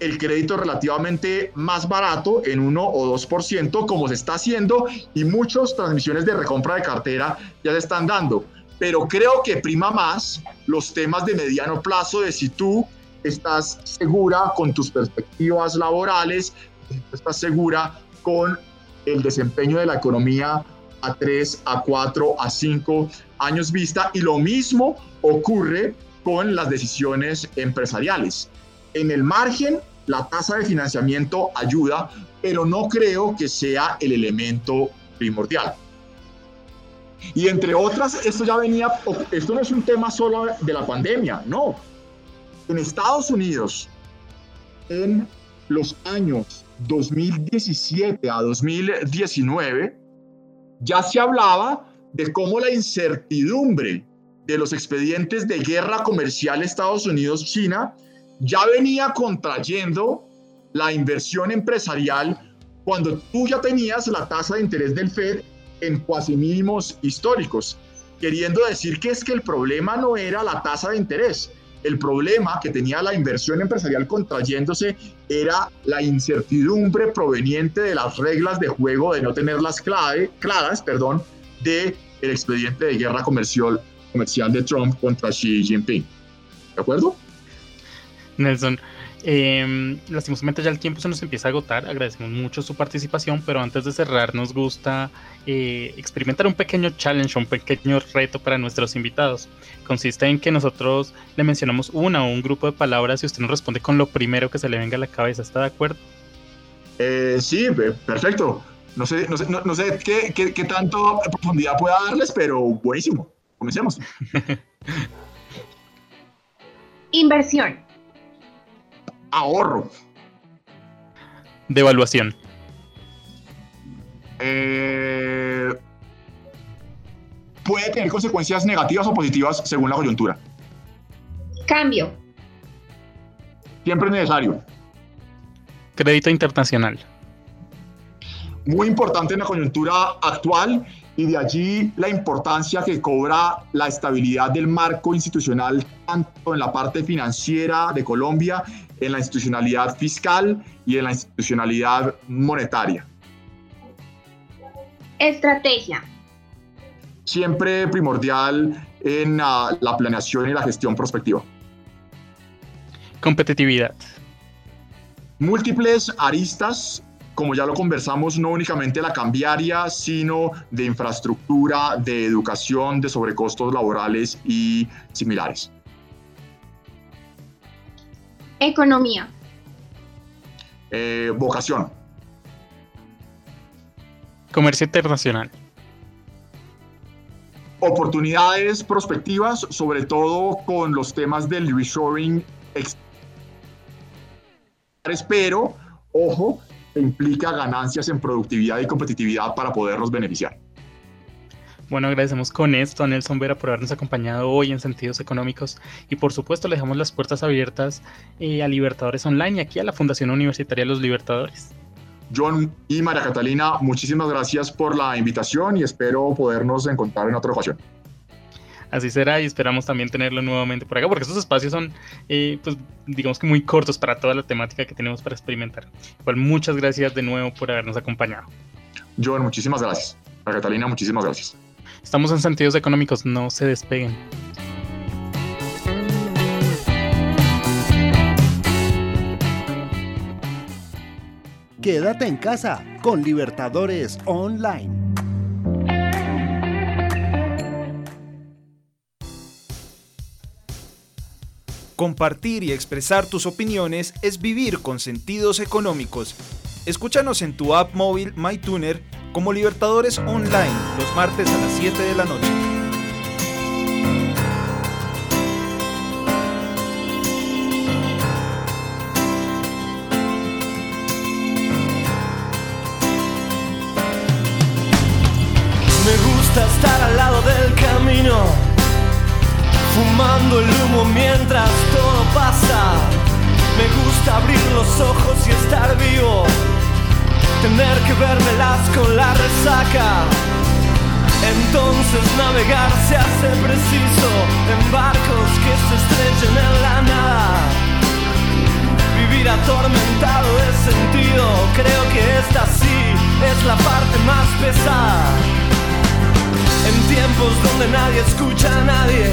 el crédito relativamente más barato en 1 o 2%, como se está haciendo, y muchas transmisiones de recompra de cartera ya se están dando. Pero creo que prima más los temas de mediano plazo de si tú estás segura con tus perspectivas laborales, si tú estás segura con el desempeño de la economía a 3, a 4, a 5 años vista, y lo mismo ocurre con las decisiones empresariales. En el margen, la tasa de financiamiento ayuda, pero no creo que sea el elemento primordial. Y entre otras, esto ya venía, esto no es un tema solo de la pandemia, no. En Estados Unidos, en los años 2017 a 2019, ya se hablaba de cómo la incertidumbre de los expedientes de guerra comercial Estados Unidos-China ya venía contrayendo la inversión empresarial cuando tú ya tenías la tasa de interés del Fed en cuasi mínimos históricos, queriendo decir que es que el problema no era la tasa de interés, el problema que tenía la inversión empresarial contrayéndose era la incertidumbre proveniente de las reglas de juego de no tenerlas clave, claras, perdón, de el expediente de guerra comercial, comercial de Trump contra Xi Jinping. ¿De acuerdo? Nelson, eh, lastimosamente ya el tiempo se nos empieza a agotar. Agradecemos mucho su participación, pero antes de cerrar nos gusta eh, experimentar un pequeño challenge, un pequeño reto para nuestros invitados. Consiste en que nosotros le mencionamos una o un grupo de palabras y usted nos responde con lo primero que se le venga a la cabeza. ¿Está de acuerdo? Eh, sí, perfecto. No sé, no sé, no, no sé qué, qué, qué tanto profundidad pueda darles, pero buenísimo. Comencemos. Inversión. Ahorro. Devaluación. Eh, puede tener consecuencias negativas o positivas según la coyuntura. Cambio. Siempre es necesario. Crédito internacional. Muy importante en la coyuntura actual y de allí la importancia que cobra la estabilidad del marco institucional, tanto en la parte financiera de Colombia, en la institucionalidad fiscal y en la institucionalidad monetaria. Estrategia. Siempre primordial en uh, la planeación y la gestión prospectiva. Competitividad. Múltiples aristas como ya lo conversamos, no únicamente la cambiaria, sino de infraestructura, de educación, de sobrecostos laborales y similares. Economía. Eh, vocación. Comercio internacional. Oportunidades prospectivas, sobre todo con los temas del reshoring. Pero, ojo, implica ganancias en productividad y competitividad para podernos beneficiar. Bueno, agradecemos con esto a Nelson Vera por habernos acompañado hoy en Sentidos Económicos y por supuesto le dejamos las puertas abiertas eh, a Libertadores Online y aquí a la Fundación Universitaria Los Libertadores. John y María Catalina, muchísimas gracias por la invitación y espero podernos encontrar en otra ocasión. Así será y esperamos también tenerlo nuevamente por acá, porque estos espacios son, eh, pues, digamos que muy cortos para toda la temática que tenemos para experimentar. Igual, muchas gracias de nuevo por habernos acompañado. John, muchísimas gracias. A Catalina, muchísimas gracias. Estamos en Sentidos Económicos, no se despeguen. Quédate en casa con Libertadores Online. Compartir y expresar tus opiniones es vivir con sentidos económicos. Escúchanos en tu app móvil MyTuner como Libertadores Online los martes a las 7 de la noche. Me gusta estar al lado del camino, fumando el humo mientras todo pasa. Me gusta abrir los ojos y estar vivo, tener que vermelas con la resaca. Entonces navegar se hace preciso en barcos que se estrechen en la nada. Vivir atormentado de sentido. Creo que esta sí es la parte más pesada. En tiempos donde nadie escucha a nadie.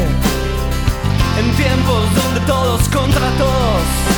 En tiempos donde todos contra todos.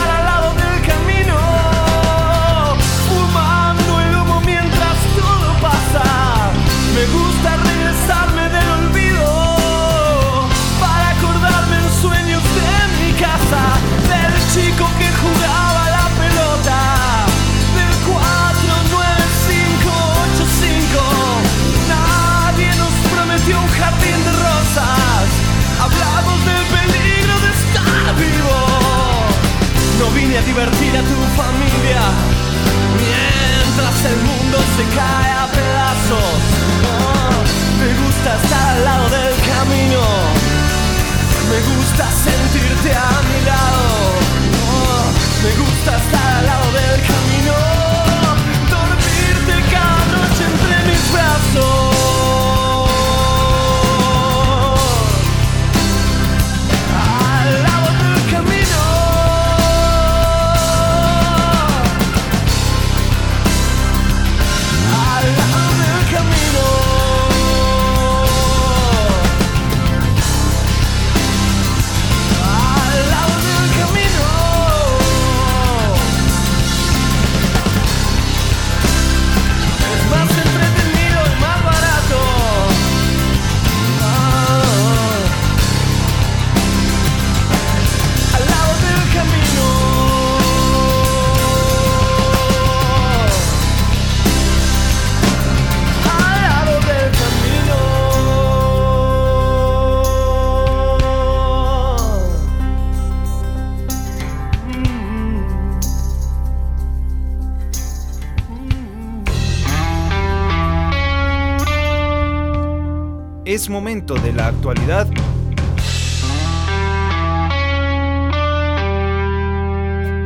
momento de la actualidad.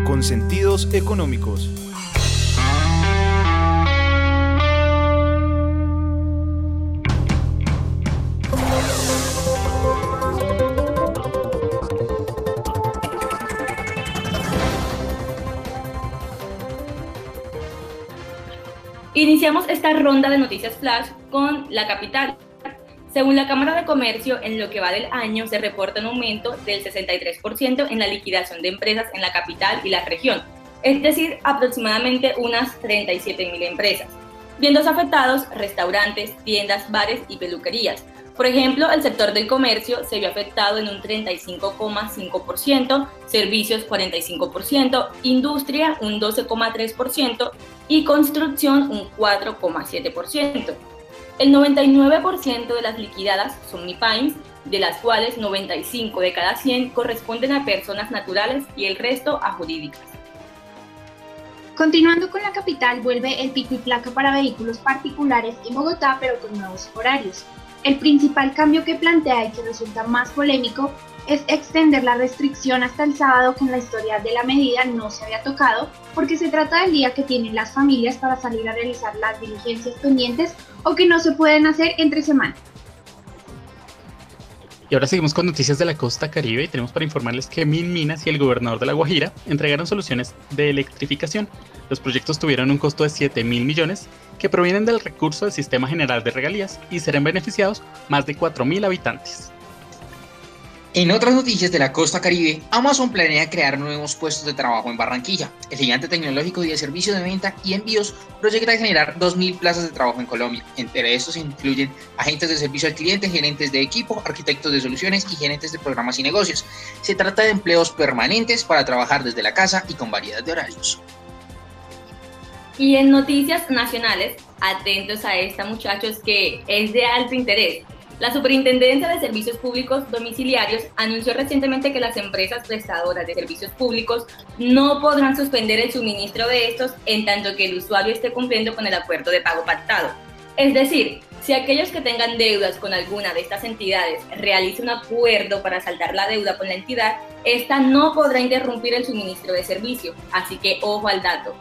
Con sentidos económicos. Iniciamos esta ronda de noticias flash con la capital. Según la Cámara de Comercio, en lo que va del año se reporta un aumento del 63% en la liquidación de empresas en la capital y la región, es decir, aproximadamente unas 37 mil empresas, viéndose afectados restaurantes, tiendas, bares y peluquerías. Por ejemplo, el sector del comercio se vio afectado en un 35,5%, servicios 45%, industria un 12,3% y construcción un 4,7%. El 99% de las liquidadas son MIPAIMS, de las cuales 95 de cada 100 corresponden a personas naturales y el resto a jurídicas. Continuando con la capital, vuelve el pico y placa para vehículos particulares en Bogotá, pero con nuevos horarios. El principal cambio que plantea y que resulta más polémico es extender la restricción hasta el sábado con la historia de la medida no se había tocado porque se trata del día que tienen las familias para salir a realizar las diligencias pendientes o que no se pueden hacer entre semana. Y ahora seguimos con noticias de la costa caribe y tenemos para informarles que Min Minas y el gobernador de La Guajira entregaron soluciones de electrificación. Los proyectos tuvieron un costo de 7 mil millones que provienen del recurso del Sistema General de Regalías y serán beneficiados más de 4 mil habitantes. En otras noticias de la costa caribe, Amazon planea crear nuevos puestos de trabajo en Barranquilla. El gigante tecnológico y de servicios de venta y envíos proyecta generar 2.000 plazas de trabajo en Colombia. Entre estos se incluyen agentes de servicio al cliente, gerentes de equipo, arquitectos de soluciones y gerentes de programas y negocios. Se trata de empleos permanentes para trabajar desde la casa y con variedad de horarios. Y en noticias nacionales, atentos a esta muchachos que es de alto interés. La Superintendencia de Servicios Públicos Domiciliarios anunció recientemente que las empresas prestadoras de servicios públicos no podrán suspender el suministro de estos en tanto que el usuario esté cumpliendo con el acuerdo de pago pactado. Es decir, si aquellos que tengan deudas con alguna de estas entidades realicen un acuerdo para saldar la deuda con la entidad, esta no podrá interrumpir el suministro de servicio. Así que ojo al dato.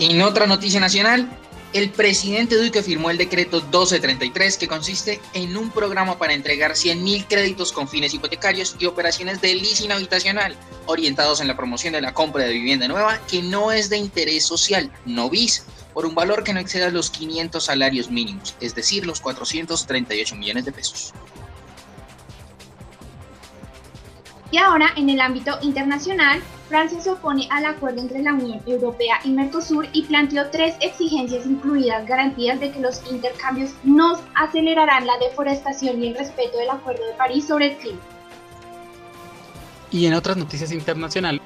En otra noticia nacional, el presidente Duque firmó el decreto 1233 que consiste en un programa para entregar 100.000 créditos con fines hipotecarios y operaciones de leasing habitacional orientados en la promoción de la compra de vivienda nueva que no es de interés social, no bis, por un valor que no exceda los 500 salarios mínimos, es decir, los 438 millones de pesos. Y ahora, en el ámbito internacional, Francia se opone al acuerdo entre la Unión Europea y Mercosur y planteó tres exigencias incluidas garantías de que los intercambios no acelerarán la deforestación y el respeto del Acuerdo de París sobre el clima. Y en otras noticias internacionales,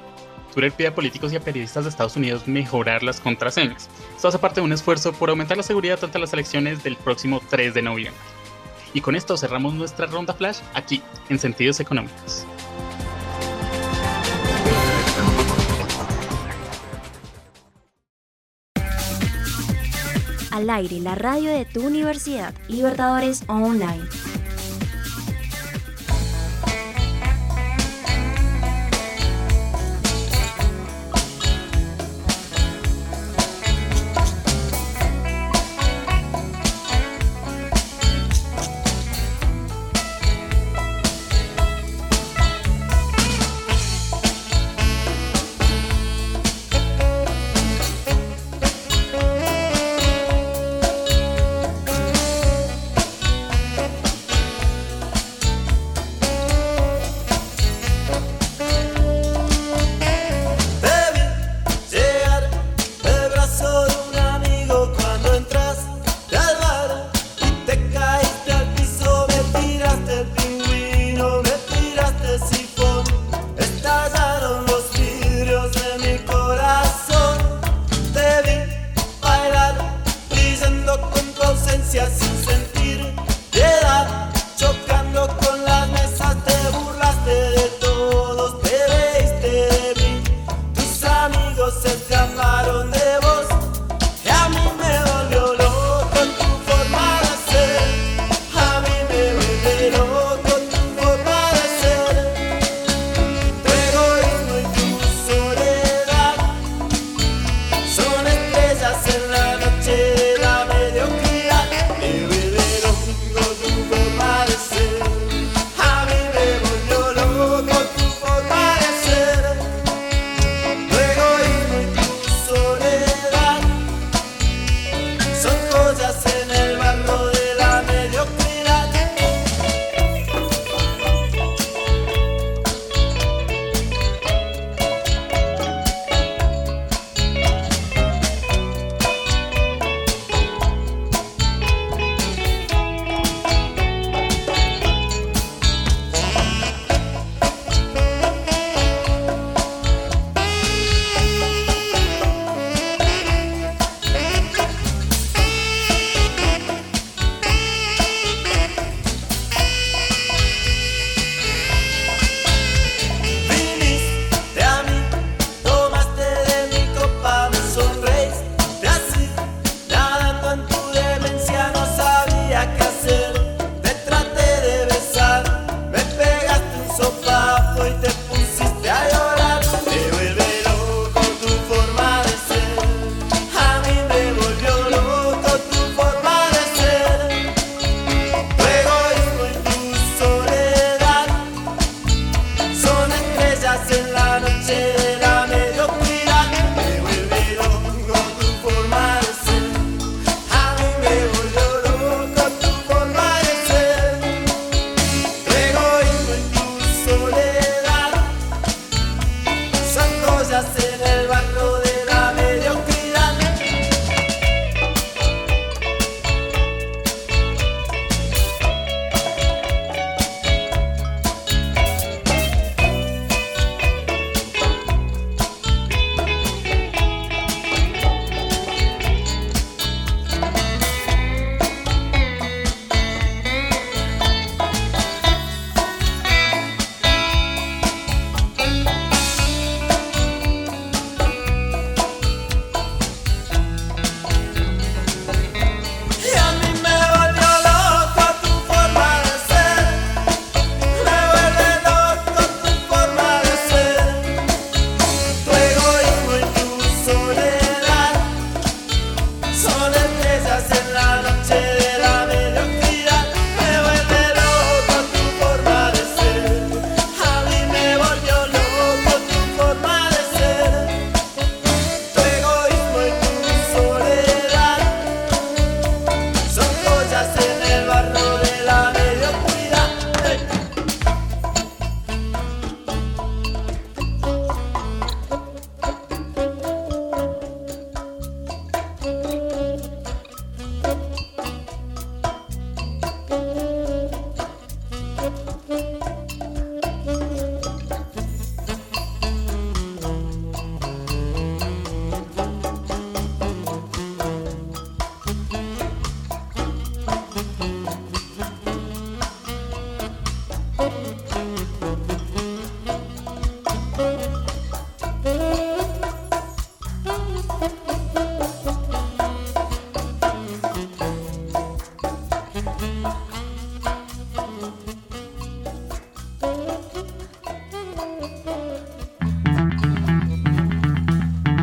Twitter pide a políticos y a periodistas de Estados Unidos mejorar las contraseñas. Esto hace parte de un esfuerzo por aumentar la seguridad ante las elecciones del próximo 3 de noviembre. Y con esto cerramos nuestra ronda flash aquí, en Sentidos Económicos. Al aire, la radio de tu universidad, Libertadores Online.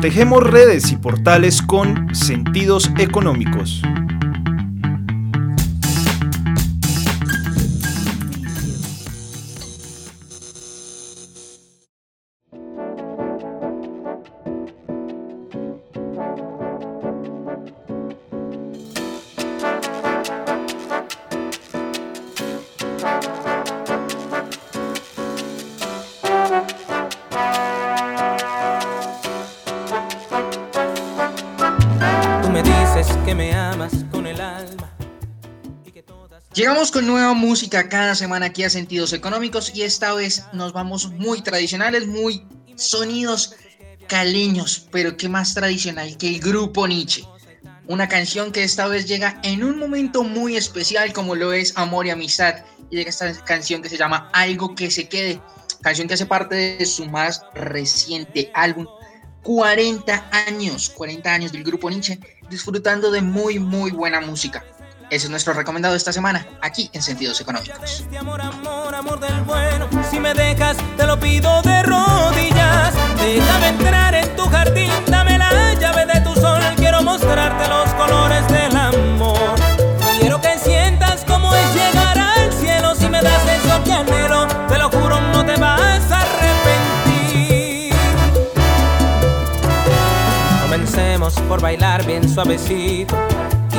Tejemos redes y portales con sentidos económicos. Con nueva música cada semana aquí a Sentidos Económicos y esta vez nos vamos muy tradicionales, muy sonidos caleños, pero qué más tradicional que el grupo Nietzsche. Una canción que esta vez llega en un momento muy especial como lo es Amor y Amistad. Y llega esta canción que se llama Algo que se quede, canción que hace parte de su más reciente álbum. 40 años, 40 años del grupo Nietzsche, disfrutando de muy, muy buena música. Ese es nuestro recomendado esta semana, aquí en Sentidos Económicos. Amor, amor del bueno. Si me dejas, te lo pido de rodillas. Déjame entrar en tu jardín, dame la llave de tu sol. Quiero mostrarte los colores del amor. Quiero que sientas cómo es llegar al cielo. Si me das eso que anhelo, te lo juro, no te vas a arrepentir. Comencemos por bailar bien suavecito.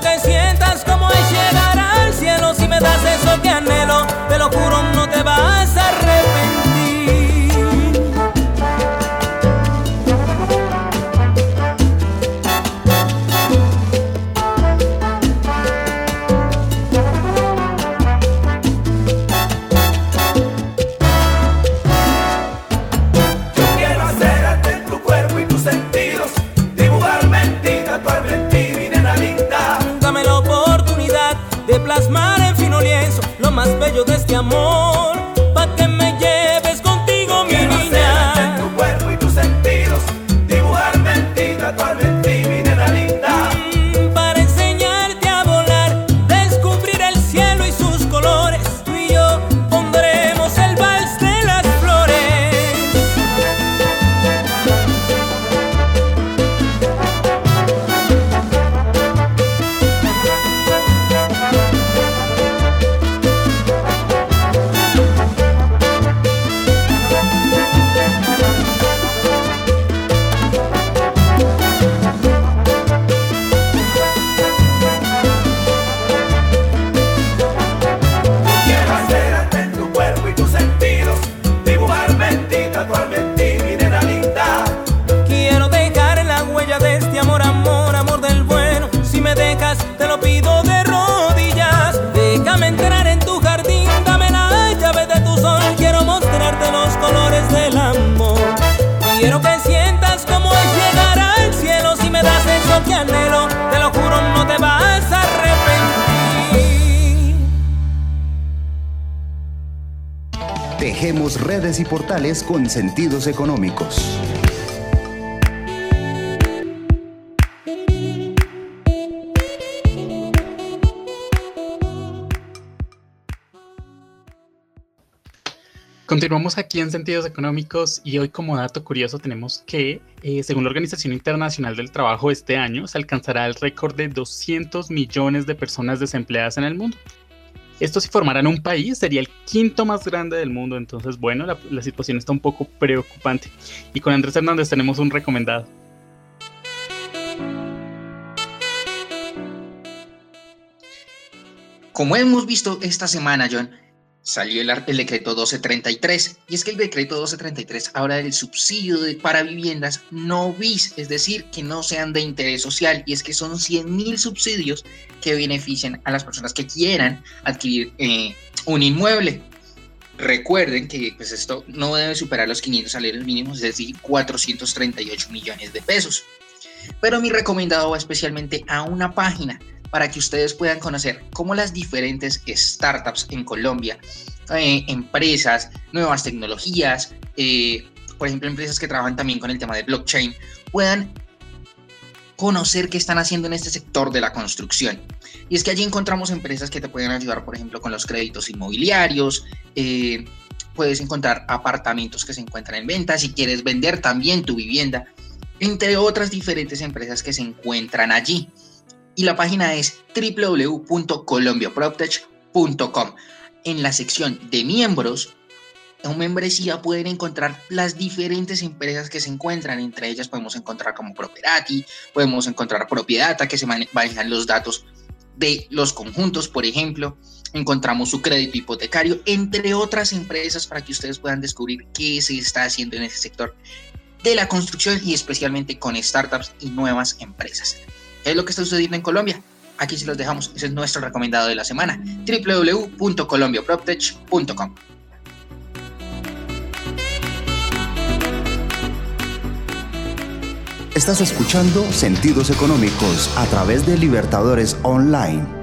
Que sientas cómo es llegar al cielo. Si me das eso que anhelo, te lo juro, no te vas a amor. Con sentidos económicos. Continuamos aquí en Sentidos Económicos y hoy como dato curioso tenemos que, eh, según la Organización Internacional del Trabajo, este año se alcanzará el récord de 200 millones de personas desempleadas en el mundo. Esto si formaran un país sería el quinto más grande del mundo, entonces bueno, la, situación está un poco preocupante. Y con Andrés Hernández tenemos un recomendado. Como hemos visto esta semana, John, salió el, el decreto 1233 y es que el decreto 1233 habla del subsidio de, para viviendas no bis, es decir, que no sean de interés social y es que son 100 mil subsidios que benefician a las personas que quieran adquirir eh, un inmueble. Recuerden que pues, esto no debe superar los 500 salarios mínimos, es decir, 438 millones de pesos. Pero mi recomendado va especialmente a una página para que ustedes puedan conocer cómo las diferentes startups en Colombia, eh, empresas, nuevas tecnologías, eh, por ejemplo, empresas que trabajan también con el tema de blockchain, puedan conocer qué están haciendo en este sector de la construcción. Y es que allí encontramos empresas que te pueden ayudar, por ejemplo, con los créditos inmobiliarios, eh, puedes encontrar apartamentos que se encuentran en venta, si quieres vender también tu vivienda, entre otras diferentes empresas que se encuentran allí y la página es www.colombiaproptech.com. En la sección de miembros, en membresía pueden encontrar las diferentes empresas que se encuentran. Entre ellas podemos encontrar como Properati, podemos encontrar Propiedata, que se manejan los datos de los conjuntos, por ejemplo. Encontramos su crédito hipotecario, entre otras empresas para que ustedes puedan descubrir qué se está haciendo en ese sector de la construcción y especialmente con startups y nuevas empresas. ¿Qué es lo que está sucediendo en Colombia? Aquí se los dejamos. Ese es nuestro recomendado de la semana. www.colombiaproptech.com. Estás escuchando Sentidos Económicos a través de Libertadores Online.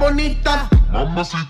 Bonita. Mamacita.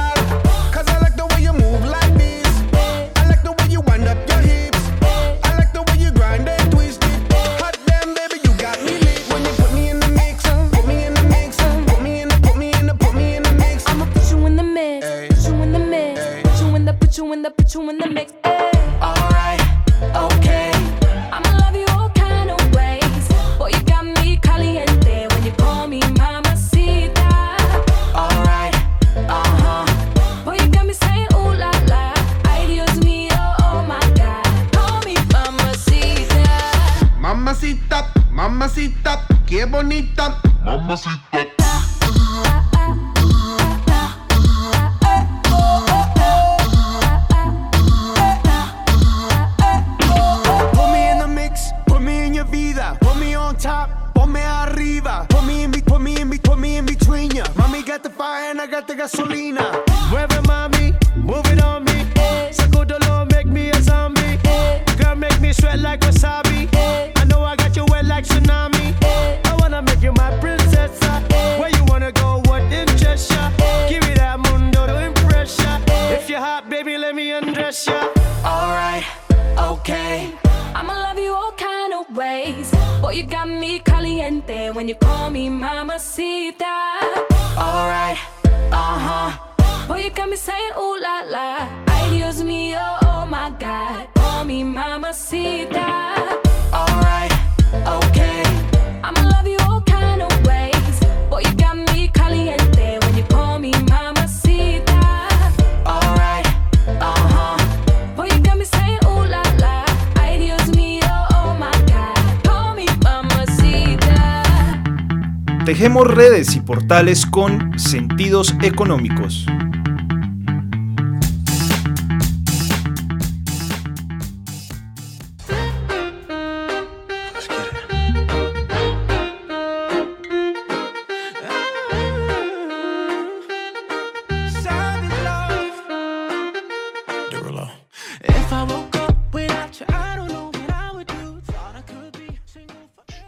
Tejemos redes y portales con sentidos económicos.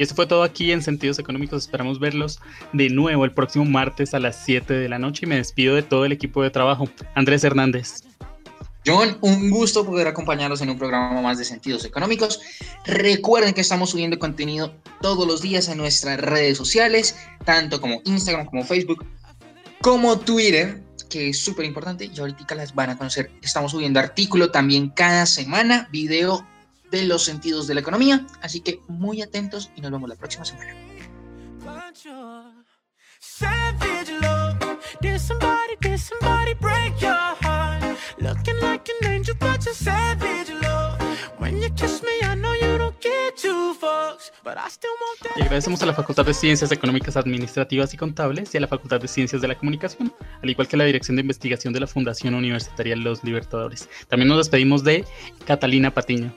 Esto fue todo aquí en Sentidos Económicos. Esperamos verlos de nuevo el próximo martes a las 7 de la noche y me despido de todo el equipo de trabajo. Andrés Hernández. John, un gusto poder acompañarlos en un programa más de sentidos económicos. Recuerden que estamos subiendo contenido todos los días en nuestras redes sociales, tanto como Instagram, como Facebook, como Twitter, que es súper importante y ahorita las van a conocer. Estamos subiendo artículo también cada semana, video de los sentidos de la economía, así que muy atentos y nos vemos la próxima semana. Y agradecemos a la Facultad de Ciencias Económicas Administrativas y Contables y a la Facultad de Ciencias de la Comunicación, al igual que a la Dirección de Investigación de la Fundación Universitaria Los Libertadores. También nos despedimos de Catalina Patiño.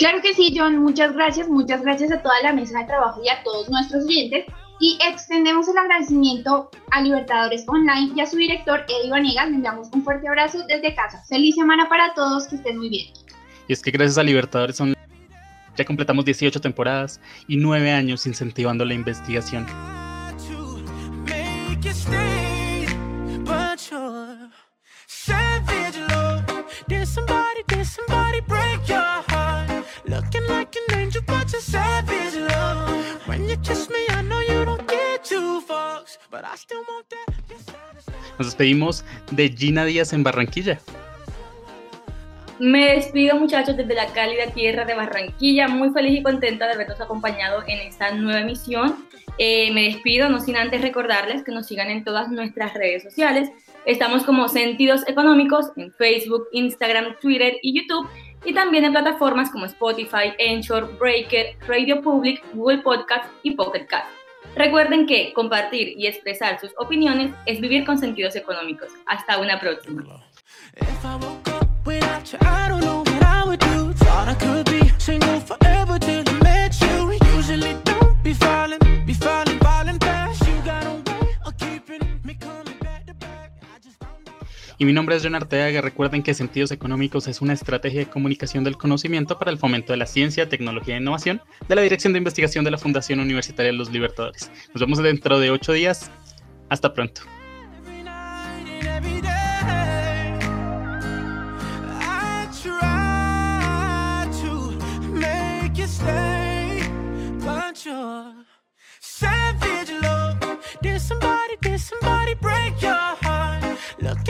Claro que sí, John, muchas gracias, muchas gracias a toda la mesa de trabajo y a todos nuestros oyentes. Y extendemos el agradecimiento a Libertadores Online y a su director, Eddie Vanegas. Le enviamos un fuerte abrazo desde casa. Feliz semana para todos, que estén muy bien. Y es que gracias a Libertadores Online ya completamos 18 temporadas y 9 años incentivando la investigación. Savage love. When you kiss me, I know you don't get two fucks, but I still want that. Nos despedimos de Gina Díaz en Barranquilla. Me despido muchachos desde la cálida tierra de Barranquilla, muy feliz y contenta de habernos acompañado en esta nueva emisión. Eh, me despido, no sin antes recordarles que nos sigan en todas nuestras redes sociales. Estamos como Sentidos Económicos en Facebook, Instagram, Twitter y YouTube, y también en plataformas como Spotify, Anchor, Breaker, Radio Public, Google Podcast y Pocket Cast. Recuerden que compartir y expresar sus opiniones es vivir con sentidos económicos. Hasta una próxima. Y mi nombre es John Arteaga. Recuerden que Sentidos Económicos es una estrategia de comunicación del conocimiento para el fomento de la ciencia, tecnología e innovación de la Dirección de Investigación de la Fundación Universitaria de los Libertadores. Nos vemos dentro de ocho días. Hasta pronto.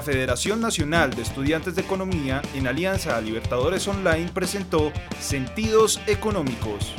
la Federación Nacional de Estudiantes de Economía, en alianza a Libertadores Online, presentó Sentidos Económicos.